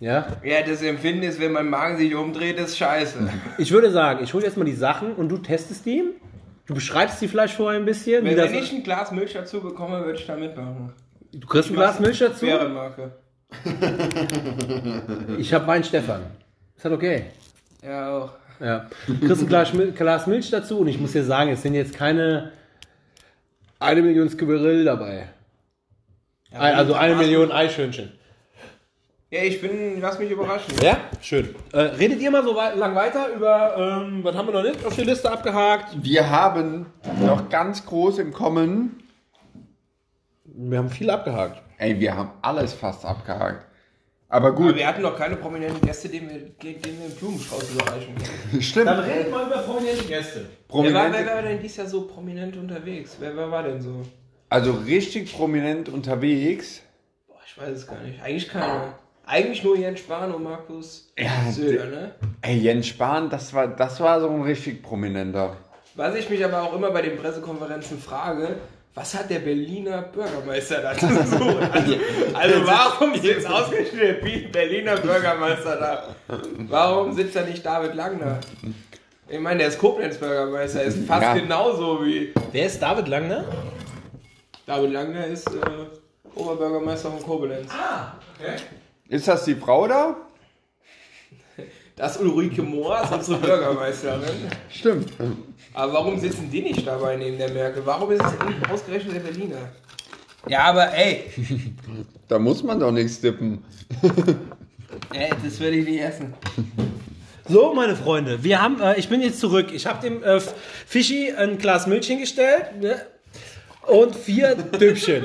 Ja, Ja, das Empfinden ist, wenn mein Magen sich umdreht, ist scheiße. ich würde sagen, ich hole jetzt mal die Sachen und du testest die. Du beschreibst die vielleicht vorher ein bisschen. Wenn, wenn ich ein Glas Milch dazu bekomme, würde ich da mitmachen. du kriegst ein Glas Milch dazu. Faire Marke. *laughs* Ich habe Wein Stefan. Ist das okay? Ja, auch. Ja. Du kriegst ein Glas, Glas Milch dazu und ich muss dir sagen, es sind jetzt keine eine Million Skibberell dabei. Ja, also eine Million Eichhörnchen. Ja, ich bin, lass mich überraschen. Ja, schön. Äh, redet ihr mal so wei- lang weiter über, ähm, was haben wir noch nicht auf der Liste abgehakt? Wir haben noch ganz groß im Kommen. Wir haben viel abgehakt. Ey, wir haben alles fast abgehakt. Aber Aber gut, wir hatten noch keine prominenten Gäste, denen wir, denen wir einen Blumenstrauß überreichen können. *laughs* stimmt. Dann redet mal über prominente Gäste. Wer war, Prominente, wer war denn dieses Jahr so prominent unterwegs? Wer, wer war denn so? Also richtig prominent unterwegs. Boah, ich weiß es gar nicht. Eigentlich keiner. Eigentlich nur Jens Spahn und Markus Ja, Söder, ne? Ey, Jens Spahn, das war, das war so ein richtig prominenter. Was ich mich aber auch immer bei den Pressekonferenzen frage, was hat der Berliner Bürgermeister da zu suchen? Also, also *laughs* warum sitzt ausgerechnet der Berliner Bürgermeister da? Warum sitzt da nicht David Langner? Ich meine, der ist Koblenz Bürgermeister, ist fast Ja. genauso wie Wer ist David Langner? David Langner ist äh, Oberbürgermeister von Koblenz. Ist das die Frau da? *laughs* Das ist Ulrike Mohr, ist unsere Bürgermeisterin. Stimmt. Aber warum sitzen die nicht dabei neben der Merkel? Warum ist es ausgerechnet der Berliner? Ja, aber ey, *laughs* Da muss man doch nichts tippen. *laughs* ey das würde ich nicht essen. So, meine Freunde, wir haben, äh, ich bin jetzt zurück. Ich habe dem äh, Fischi ein Glas Milch hingestellt ne? Und vier Düppchen.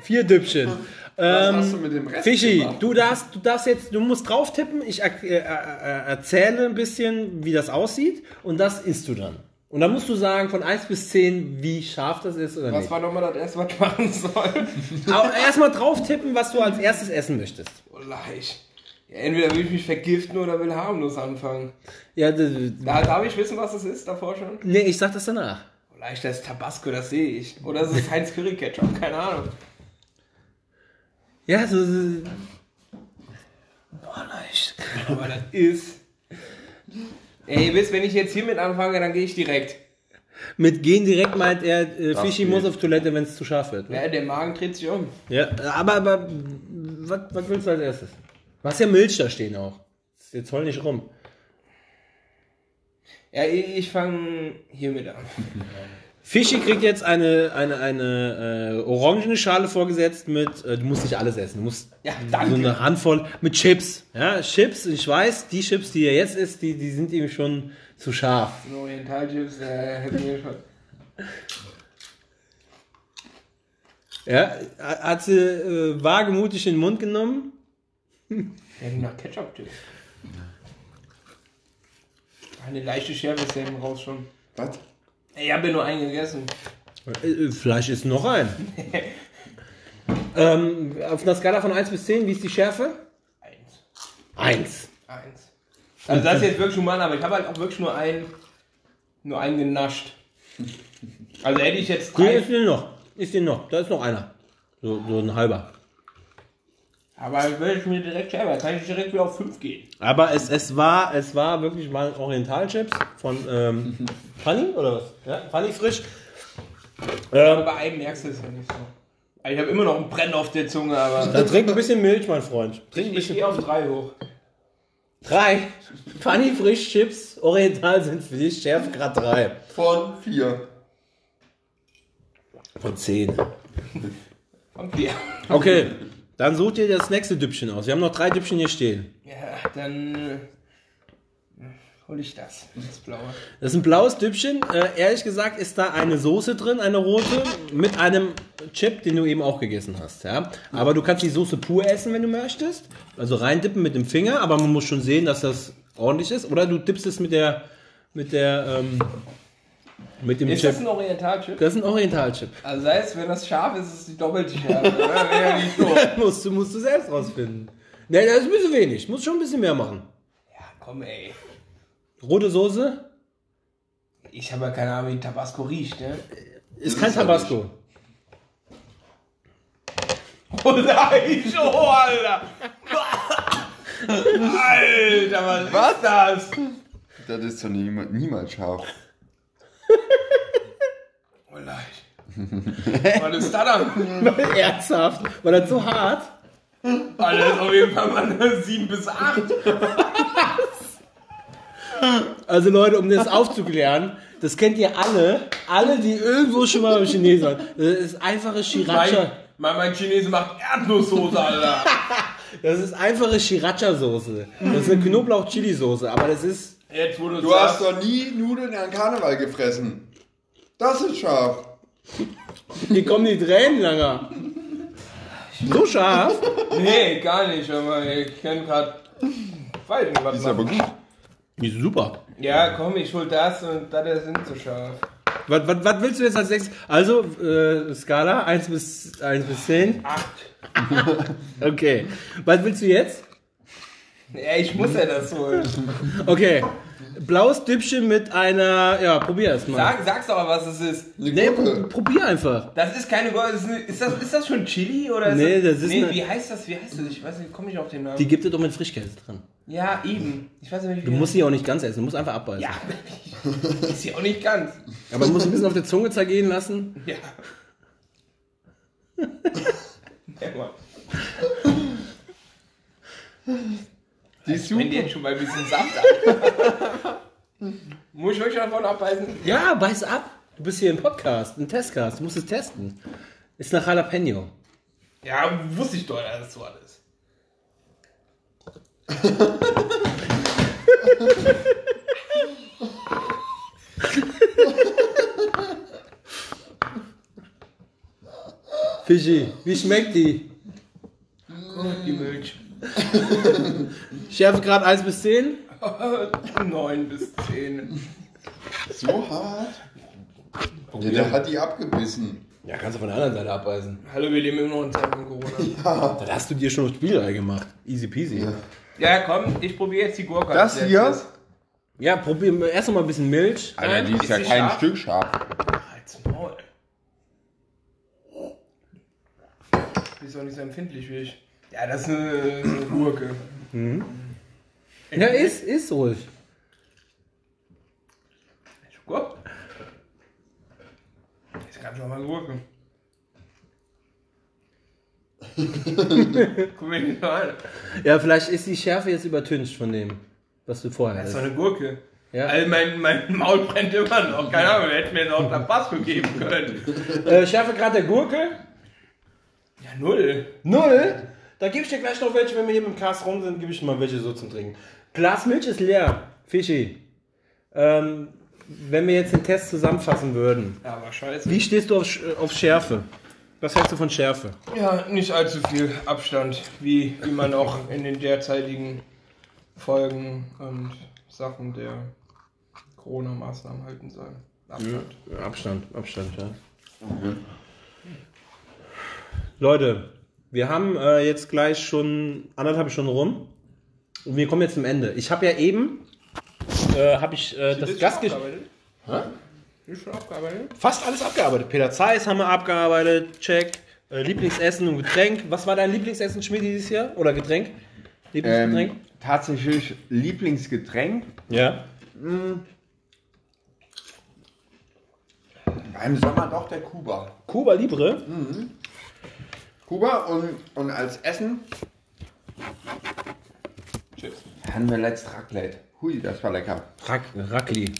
vier Düppchen. Ähm, hast du mit dem Rest Fischi, gemacht? du darfst, du darfst jetzt, du musst drauf tippen. Ich er, äh, äh, erzähle ein bisschen, wie das aussieht und das isst du dann. Und dann musst du sagen von 1 bis 10, wie scharf das ist oder Was nicht. war nochmal das erste, was ich machen soll? Aber erstmal drauf tippen, was du als erstes essen möchtest. Oh, leicht. Ja, entweder will ich mich vergiften oder will harmlos anfangen. Ja, Da, darf ich wissen, was das ist davor schon? nee, ich sag das danach. Leicht, das ist Tabasco, das sehe ich. Oder ist es Heinz Curry Ketchup? Keine Ahnung. Ja, so, so Boah, leicht. Aber das ist... Ey, ihr wisst, wenn ich jetzt hiermit anfange, dann gehe ich direkt. mit gehen direkt meint er, äh, Fischi geht. muss auf Toilette, wenn es zu scharf wird. Ne? Ja, der Magen dreht sich um. Ja, aber, aber was, was willst du als erstes? Du hast ja Milch da stehen auch. Jetzt heul nicht rum. Ja, ich, fange hiermit an. *laughs* Fischi kriegt jetzt eine, eine, eine äh, orangene Schale vorgesetzt mit, äh, du musst nicht alles essen, du musst Ja, so eine Handvoll mit Chips. Ja, Chips, ich weiß, die Chips, die er jetzt isst, die, die sind ihm schon zu scharf. Ein Orientalchips, der hätte mir schon... Ja, hat sie äh, wagemutig in den Mund genommen. Ja, nach Ketchup-Chips. Eine leichte Schärfe ist ja eben raus schon. Was? Ich habe ja nur einen gegessen. Äh, Vielleicht ist noch ein. *laughs* ähm, auf einer Skala von 1 bis 10, wie ist die Schärfe? Eins. 1. Eins. Also das ist jetzt wirklich human, aber ich habe halt auch wirklich nur einen, nur einen genascht. Also hätte ich jetzt drei, ist den noch. Ist den noch. Da ist noch einer. So, so ein halber. Aber würde ich mir direkt selber, kann ich direkt wieder auf fünf gehen. Aber es, es, war, es war wirklich mal Orientalchips von ähm, *laughs* Funny oder was? Ja, Funny frisch. Aber Ähm, bei einem merkst du es ja nicht so. Ich habe immer noch einen Brenn auf der Zunge, aber dann trink ein bisschen Milch, mein Freund. Trink ein ich bisschen. gehe auf drei hoch. Drei. Funny frisch Chips, Oriental sind für dich Schärfegrad 3. Von vier. Von 10. Und vier. Okay, dann such dir das nächste Düppchen aus. Wir haben noch drei Düppchen hier stehen. Ja, dann äh, hol ich das. Das blaue. Das ist ein blaues Düppchen. Äh, ehrlich gesagt ist da eine Soße drin, eine rote, mit einem Chip, den du eben auch gegessen hast. Ja? Aber du kannst die Soße pur essen, wenn du möchtest. Also reindippen mit dem Finger, aber man muss schon sehen, dass das ordentlich ist. Oder du dippst es mit der, mit der, ähm, mit dem Ist Chip. das ein Orientalchip? Das ist ein Orientalchip. Also das heißt, wenn das scharf ist, ist es die doppelte Schärfe. oder? Ja nicht *laughs* so. musst, du, musst du selbst rausfinden. Ne, das ist ein bisschen wenig. Muss schon ein bisschen mehr machen. Ja, komm ey. Rote Soße Ich habe ja keine Ahnung, wie Tabasco riecht, ne? ist kein ist ja Tabasco. *laughs* Oh nein, *laughs* oh, Alter. Alter, was, was ist das? Das ist doch niemals, niemals scharf. *laughs* Oh nein. Was ist das dann? *laughs* Ernsthaft? War das so hart? Alter, das ist auf jeden Fall mal eine 7 bis 8. Also Leute, um das aufzuklären, das kennt ihr alle, alle, die irgendwo schon mal beim Chinesen waren. Das ist einfache Mein, Sriracha. mein, mein Chinese macht Erdnusssoße, Alter. *laughs* Das ist einfache Sriracha-Soße. Das ist eine Knoblauch-Chili-Soße, aber das ist... Jetzt, wo du, Du hast doch nie Nudeln an Karneval gefressen. Das ist scharf. Hier kommen die Tränen langer. So scharf. Nee, gar nicht, aber ich kann gerade. Weiß nicht, was Die ist aber machen. gut. Die ist super. Ja, komm, ich hol das und da der sind so scharf. Was, was, was willst du jetzt als nächstes? Also, äh, Skala 1 bis, 1 bis 10. Acht. *laughs* Okay. Was willst du jetzt? Ja, ich muss ja das holen. Okay. Blaues Düppchen mit einer... Ja, probier erst mal. Sag, sag's doch mal, was es ist. Eine Nee, Gurke. pro- probier einfach. Das ist keine Gurke. das Ist, das, ist das schon Chili oder ist Nee, das ist Nee, eine- wie heißt das? Wie heißt das? Ich weiß nicht, komme ich auf den Namen. Die gibt es doch mit Frischkäse drin. ja, eben. Ich weiß nicht, wie Du musst sie auch nicht ganz essen, du musst einfach abbeißen. Ja, ist sie auch nicht ganz. Aber du musst ein bisschen auf der Zunge zergehen lassen. Ja. *laughs* ja Die ist Wenn die super. jetzt schon mal ein bisschen Saft ab. *laughs* Muss ich wirklich davon abbeißen? Ja, beiß ab. Du bist hier im Podcast, im Testcast, du musst es testen. Ist nach Jalapeno. Ja, wusste ich doch, dass es so alles. Fischi, wie schmeckt die? Die Milch. *laughs* Schärfegrad 1 bis 10? 9 *laughs* bis 10. So hart. Ja, der hat die abgebissen. Ja, kannst du von der anderen Seite abbeißen. Hallo, wir leben immer noch in Zeiten von Corona. *laughs* Dann hast du dir schon Spielerei gemacht. Easy peasy. Ja, Ja, komm, ich probiere jetzt die Gurke. Das als hier? letztes. probier erst noch mal ein bisschen Milch. Alter, die ist Ist ja die kein scharf? Stück scharf. Halt's Maul. Die ist auch nicht so empfindlich wie ich. Ja, das ist eine, eine Gurke. Ja, ist, ist ruhig. Ist ganz normal Gurke. Guck mir die mal an. Ja, vielleicht ist die Schärfe jetzt übertüncht von dem, was du vorher Das ist doch eine Gurke. Ja. Also mein, mein Maul brennt immer noch. Keine Ahnung, wir hätten mir jetzt auch Tabasco geben können. Äh, Schärfegrad der Gurke? Ja, null. Null? Da gebe ich dir gleich noch welche, wenn wir hier mit dem Glas rum sind, gebe ich dir mal welche so zum Trinken. Glas Milch ist leer. Fischi. Ähm, wenn wir jetzt den Test zusammenfassen würden. Ja, aber scheiße. Wie stehst du auf, Sch- auf Schärfe? Was hältst du von Schärfe? Ja, nicht allzu viel Abstand, wie, wie man auch in den derzeitigen Folgen und Sachen der Corona-Maßnahmen halten soll. Abstand. Ja, Abstand, Abstand, ja. Leute, wir haben äh, jetzt gleich schon anderthalb Stunden rum und wir kommen jetzt zum Ende. Ich habe ja eben, äh, habe ich äh, das Ist Gastgesch... schon abgearbeitet? Ist schon abgearbeitet? Fast alles abgearbeitet. Peter Zeiss haben wir abgearbeitet, check. Äh, Lieblingsessen und Getränk. Was war dein Lieblingsessen, Schmidt, dieses Jahr? Oder Getränk? Lieblingsgetränk? Ähm, tatsächlich Lieblingsgetränk. ja. Im Sommer doch der Kuba. Cuba Libre? Kuba und, und als Essen Chips. hatten wir letzt Raclette. Hui, das war lecker. Rack, Rackli.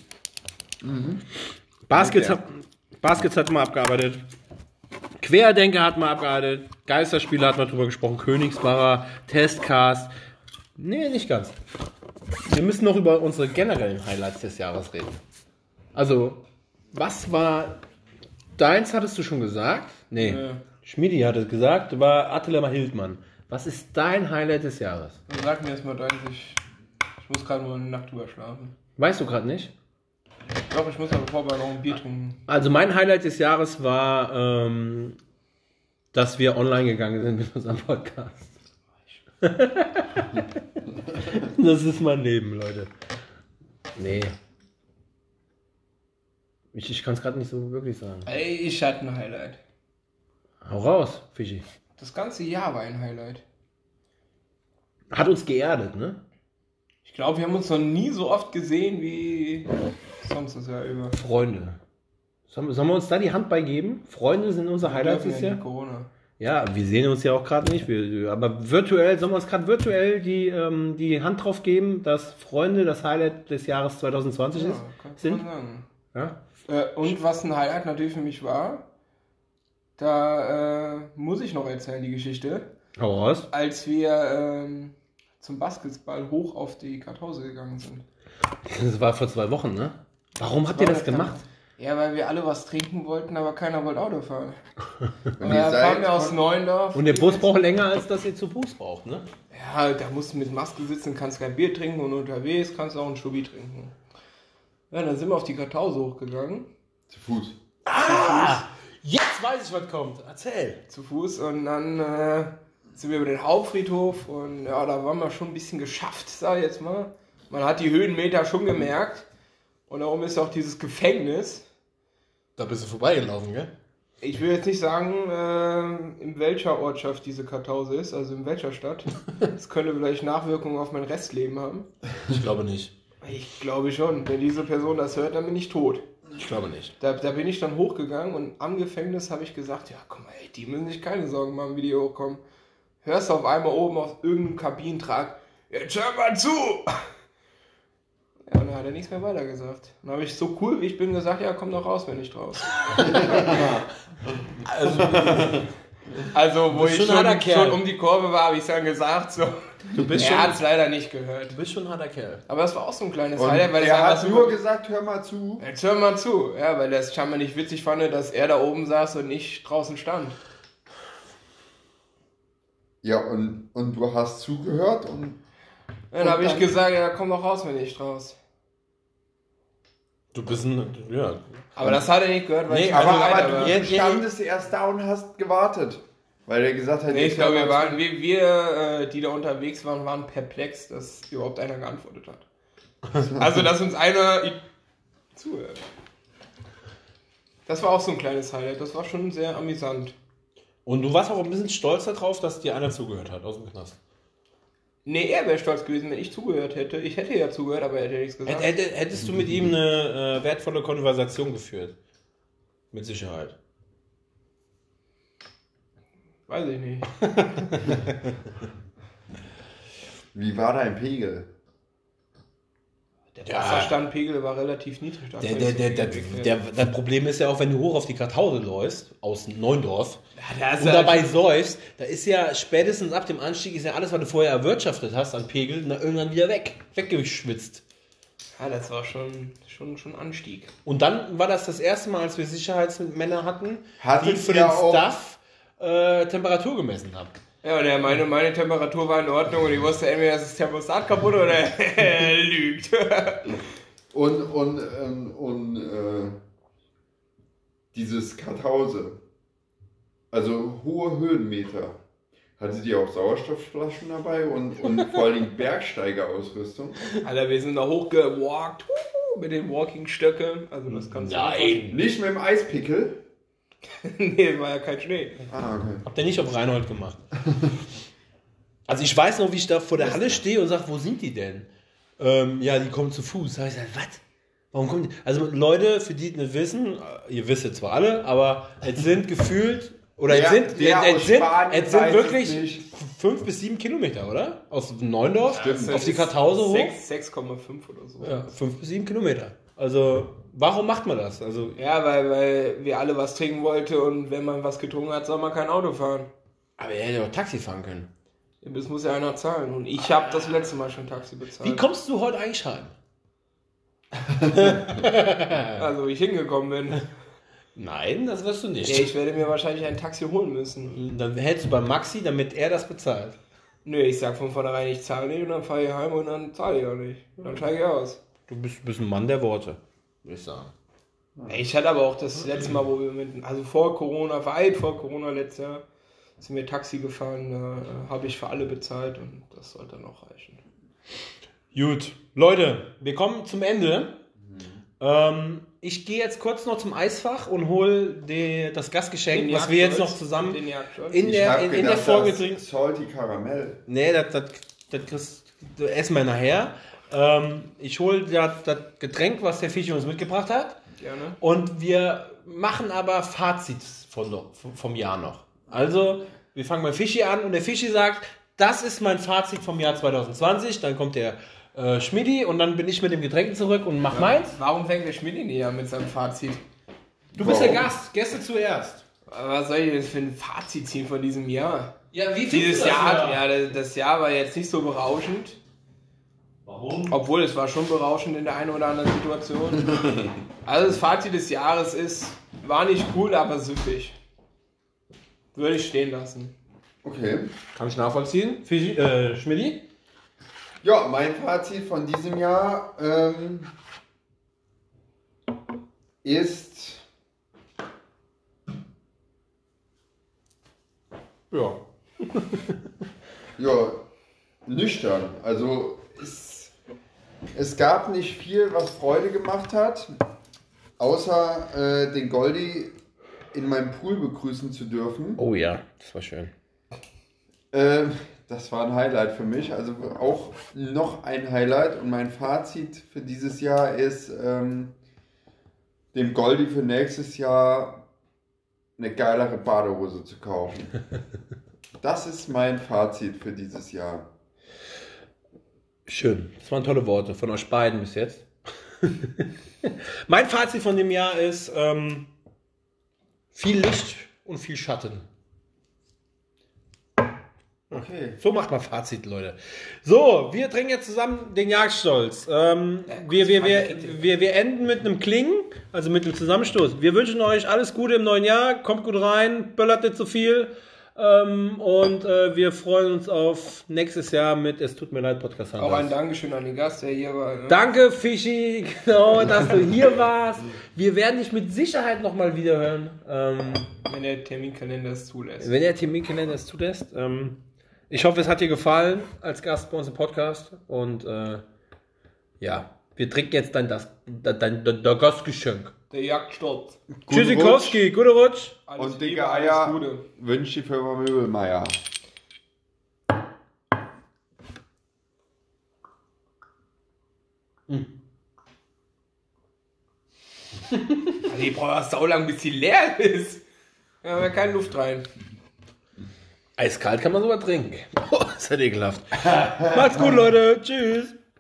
Baskets, Ja. hat, Baskets hat man abgearbeitet. Querdenker hat man abgearbeitet. Geisterspiele hat man drüber gesprochen. Königsbacher, Testcast. Nee, nicht ganz. Wir müssen noch über unsere generellen Highlights des Jahres reden. Also, was war. Deins hattest du schon gesagt? Nee. Ja. Schmidi hat es gesagt, war Attila Hildmann. Was ist dein Highlight des Jahres? Sag mir erstmal deins, ich, ich muss gerade nur eine Nacht drüber schlafen. Weißt du gerade nicht? Doch, ich muss aber vorher noch ein Bier trinken. Also mein Highlight des Jahres war, ähm, dass wir online gegangen sind mit unserem Podcast. *laughs* das ist mein Leben, Leute. Nee. Ich, ich kann es gerade nicht so wirklich sagen. Ey, ich hatte ein Highlight. Hau raus, Fischi. Das ganze Jahr war ein Highlight. Hat uns geerdet, ne? Ich glaube, wir haben uns noch nie so oft gesehen wie sonst das Jahr über. Freunde. Sollen, sollen wir uns da die Hand beigeben? Freunde sind unser Highlight dieses ja Jahr? Corona. Ja, wir sehen uns ja auch gerade nicht. Wir, aber virtuell, sollen wir uns gerade virtuell die, ähm, die Hand drauf geben, dass Freunde das Highlight des Jahres 2020 Ja, ist, sind? Ja? Äh, und was ein Highlight natürlich für mich war, da äh, muss ich noch erzählen, die Geschichte. Hau raus. Als wir ähm, zum Basketball hoch auf die Kartause gegangen sind. Das war vor zwei Wochen, ne? Warum habt ihr das gemacht? Ja, weil wir alle was trinken wollten, aber keiner wollte Auto fahren. *laughs* Und da fahren wir aus Neuendorf. Und der Bus braucht länger, als dass ihr zu Fuß braucht, ne? Ja, da musst du mit Maske sitzen, kannst kein Bier trinken und unterwegs kannst du auch einen Schubi trinken. Ja, dann sind wir auf die Kartause hochgegangen, Zu Fuß. Jetzt weiß ich, was kommt. Erzähl. zu Fuß, und dann äh, sind wir über den Hauptfriedhof und ja, da waren wir schon ein bisschen geschafft, sag ich jetzt mal. Man hat die Höhenmeter schon gemerkt. Und da oben ist auch dieses Gefängnis. Da bist du vorbeigelaufen, gell? Ich will jetzt nicht sagen, ähm, in welcher Ortschaft diese Kartause ist, also in welcher Stadt. *laughs* Das könnte vielleicht Nachwirkungen auf mein Restleben haben. Ich glaube nicht. Ich glaube schon. Wenn diese Person das hört, dann bin ich tot. Ich glaube nicht. Da, da bin ich dann hochgegangen und am Gefängnis habe ich gesagt, ja guck mal, ey, die müssen sich keine Sorgen machen, wie die hochkommen. Hörst auf einmal oben auf irgendeinem Kabinentrag, jetzt hör mal zu! Ja, und dann hat er nichts mehr weiter gesagt. Dann habe ich so cool wie ich bin gesagt, ja komm doch raus, wenn ich raus. *laughs* Also, Also wo ich schon schon, um die Kurve war, habe ich dann gesagt, so. Du bist Er hat schon, es leider nicht gehört. du bist schon ein harter Kerl. Aber das war auch so ein kleines Und Highlight, weil er hat nur gesagt, hör mal zu. Jetzt hör mal zu, ja, weil er es scheinbar nicht witzig fand, dass er da oben saß und ich draußen stand. Ja, und, und du hast zugehört und Dann Und habe ich dann- gesagt, ja, komm doch raus, wenn ich raus. Du bist ein, ja. Aber das hat er nicht gehört, weil Nee, ich aber, aber war. du Ja, ja, standest erst da und hast gewartet. Weil er gesagt hat, Nee, ich glaube, wir waren, wir, wir äh, die da unterwegs waren, waren perplex, dass überhaupt einer geantwortet hat. *laughs* Also, dass uns einer zuhört. Das war auch so ein kleines Highlight, das war schon sehr amüsant. Und du warst auch ein bisschen stolz darauf, dass dir einer zugehört hat aus dem Knast. Nee, er wäre stolz gewesen, wenn ich zugehört hätte. Ich hätte ja zugehört, aber er hätte nichts gesagt. Hätt- hätt- Hättest du mit ihm eine äh, wertvolle Konversation geführt? Mit Sicherheit. Weiß ich nicht. *laughs* Wie war dein Pegel? Der Ja. Wasserstandpegel war relativ niedrig. da Der, der, der, der, der, das Problem ist ja auch, wenn du hoch auf die Kartause läufst, aus Neundorf, Ja, und dabei säufst, da ist ja spätestens ab dem Anstieg ist ja alles, was du vorher erwirtschaftet hast an Pegel, na, irgendwann wieder weg, weggeschwitzt. Ja, das war schon, schon, schon Anstieg. Und dann war das das erste Mal, als wir Sicherheitsmänner hatten, Hattet die für ihr den auch- Stuff äh, Temperatur gemessen haben. Ja, und er meine, meine Temperatur war in Ordnung und ich wusste entweder, ist das Thermostat kaputt oder er *laughs* lügt. Und, und, ähm, und äh, dieses Kartause. Also hohe Höhenmeter. Hatte die auch Sauerstoffflaschen dabei und, und vor allem Bergsteigerausrüstung? Alter, wir sind da hochgewalkt mit den Walking-Stöcke. Also das kannst du Nein. Nicht mit dem Eispickel? *laughs* Nee, war ja kein Schnee. Ah, okay. Habt ihr nicht auf Reinhold gemacht? *laughs* also ich weiß noch, wie ich da vor der Halle stehe und sage, wo sind die denn? Ähm, ja, die kommen zu Fuß. Da habe ich gesagt, was? Warum kommen die? Also Leute, für die es nicht wissen, äh, ihr wisst es zwar alle, aber es sind gefühlt, oder Der- es sind, es, sind, es sind wirklich fünf bis sieben Kilometer, oder? Aus Neundorf Stimmt. auf die Kartause hoch. 6 6,5 oder so. Ja, fünf bis sieben Kilometer. Also, warum macht man das? Also, Ja, weil, weil wir alle was trinken wollten und wenn man was getrunken hat, soll man kein Auto fahren. aber er hätte auch Taxi fahren können. Das muss ja einer zahlen. Und ich habe das letzte Mal schon Taxi bezahlt. Wie kommst du heute eigentlich heim? *laughs* also, wie ich hingekommen bin. Nein, das wirst du nicht. Ja, ich werde mir wahrscheinlich ein Taxi holen müssen. Dann hältst du bei Maxi, damit er das bezahlt. Nö, ich sag von vornherein, ich zahle nicht und dann fahre ich heim und dann zahle ich auch nicht. Dann steige ich aus. Du bist, bist ein Mann der Worte, würde ich sagen. Ich hatte aber auch das letzte Mal, wo wir mit, also vor Corona, weit vor Corona letztes Jahr, sind wir Taxi gefahren, da äh, habe ich für alle bezahlt und das sollte dann auch reichen. Gut, Leute, wir kommen zum Ende. Ähm, ich gehe jetzt kurz noch zum Eisfach und hole das Gastgeschenk, was wir jetzt noch zusammen in der, in, in der Folge das trinken. Salty Karamell. Nee, das, das, das kriegst du essen wir nachher. Ähm, ich hole das, das Getränk, was der Fischi uns mitgebracht hat. Gerne. Und wir machen aber Fazits von, vom Jahr noch. Also, wir fangen bei Fischi an und der Fischi sagt, das ist mein Fazit vom Jahr 2020. Dann kommt der äh, Schmidti und dann bin ich mit dem Getränk zurück und mach meins. Warum fängt der Schmidt nicht an mit seinem Fazit? Du bist der? Gast, Gäste zuerst. Was soll ich denn für ein Fazit ziehen von diesem Jahr? Ja, wie Dieses Jahr, ja, das- das Jahr war jetzt nicht so berauschend. Warum? Obwohl, es war schon berauschend in der einen oder anderen Situation. *laughs* also das Fazit des Jahres ist, war nicht cool, aber süffig. Würde ich stehen lassen. Okay. Kann ich nachvollziehen. Fischi, äh, Schmidti? Ja, mein Fazit von diesem Jahr ähm, ist Ja. *laughs* ja nüchtern. Also es, es gab nicht viel, was Freude gemacht hat, außer äh, den Goldi in meinem Pool begrüßen zu dürfen. Oh ja, das war schön. Ähm, das war ein Highlight für mich. Also auch noch ein Highlight. Und mein Fazit für dieses Jahr ist, ähm, dem Goldi für nächstes Jahr eine geilere Badehose zu kaufen. *laughs* Das ist mein Fazit für dieses Jahr. Schön. Das waren tolle Worte von euch beiden bis jetzt. *laughs* mein Fazit von dem Jahr ist ähm, viel Licht und viel Schatten. Okay. So macht man Fazit, Leute. So, wir trinken jetzt zusammen den Jagdstolz. Ähm, wir, wir, wir, wir, wir enden mit einem Klingen, also mit einem Zusammenstoß. Wir wünschen euch alles Gute im neuen Jahr. Kommt gut rein, böllert nicht zu viel. Ähm, und äh, wir freuen uns auf nächstes Jahr mit Es tut mir leid, Podcast Auch ein. Dankeschön an den Gast, der hier war. Ne? Danke, Fischi, genau, dass du hier warst. Wir werden dich mit Sicherheit nochmal wiederhören. Ähm, Wenn der Terminkalender es zulässt. wenn der Terminkalender es zulässt. Ähm, ich hoffe, es hat dir gefallen als Gast bei uns im Podcast. Und äh, ja, wir trinken jetzt dein, das, dein, dein, dein Gastgeschenk. Der Jagdstolz. Tschüssikowski, gute Rutsch. Alles Und dicke Eier alles Gute. wünscht die Firma Möbelmeier. Also die braucht ja sau lang, bis sie leer ist. Ja, aber keine Luft rein. Eiskalt kann man sogar trinken. *laughs* Oh, ist das ekelhaft. *laughs* Macht's gut, Leute. Tschüss.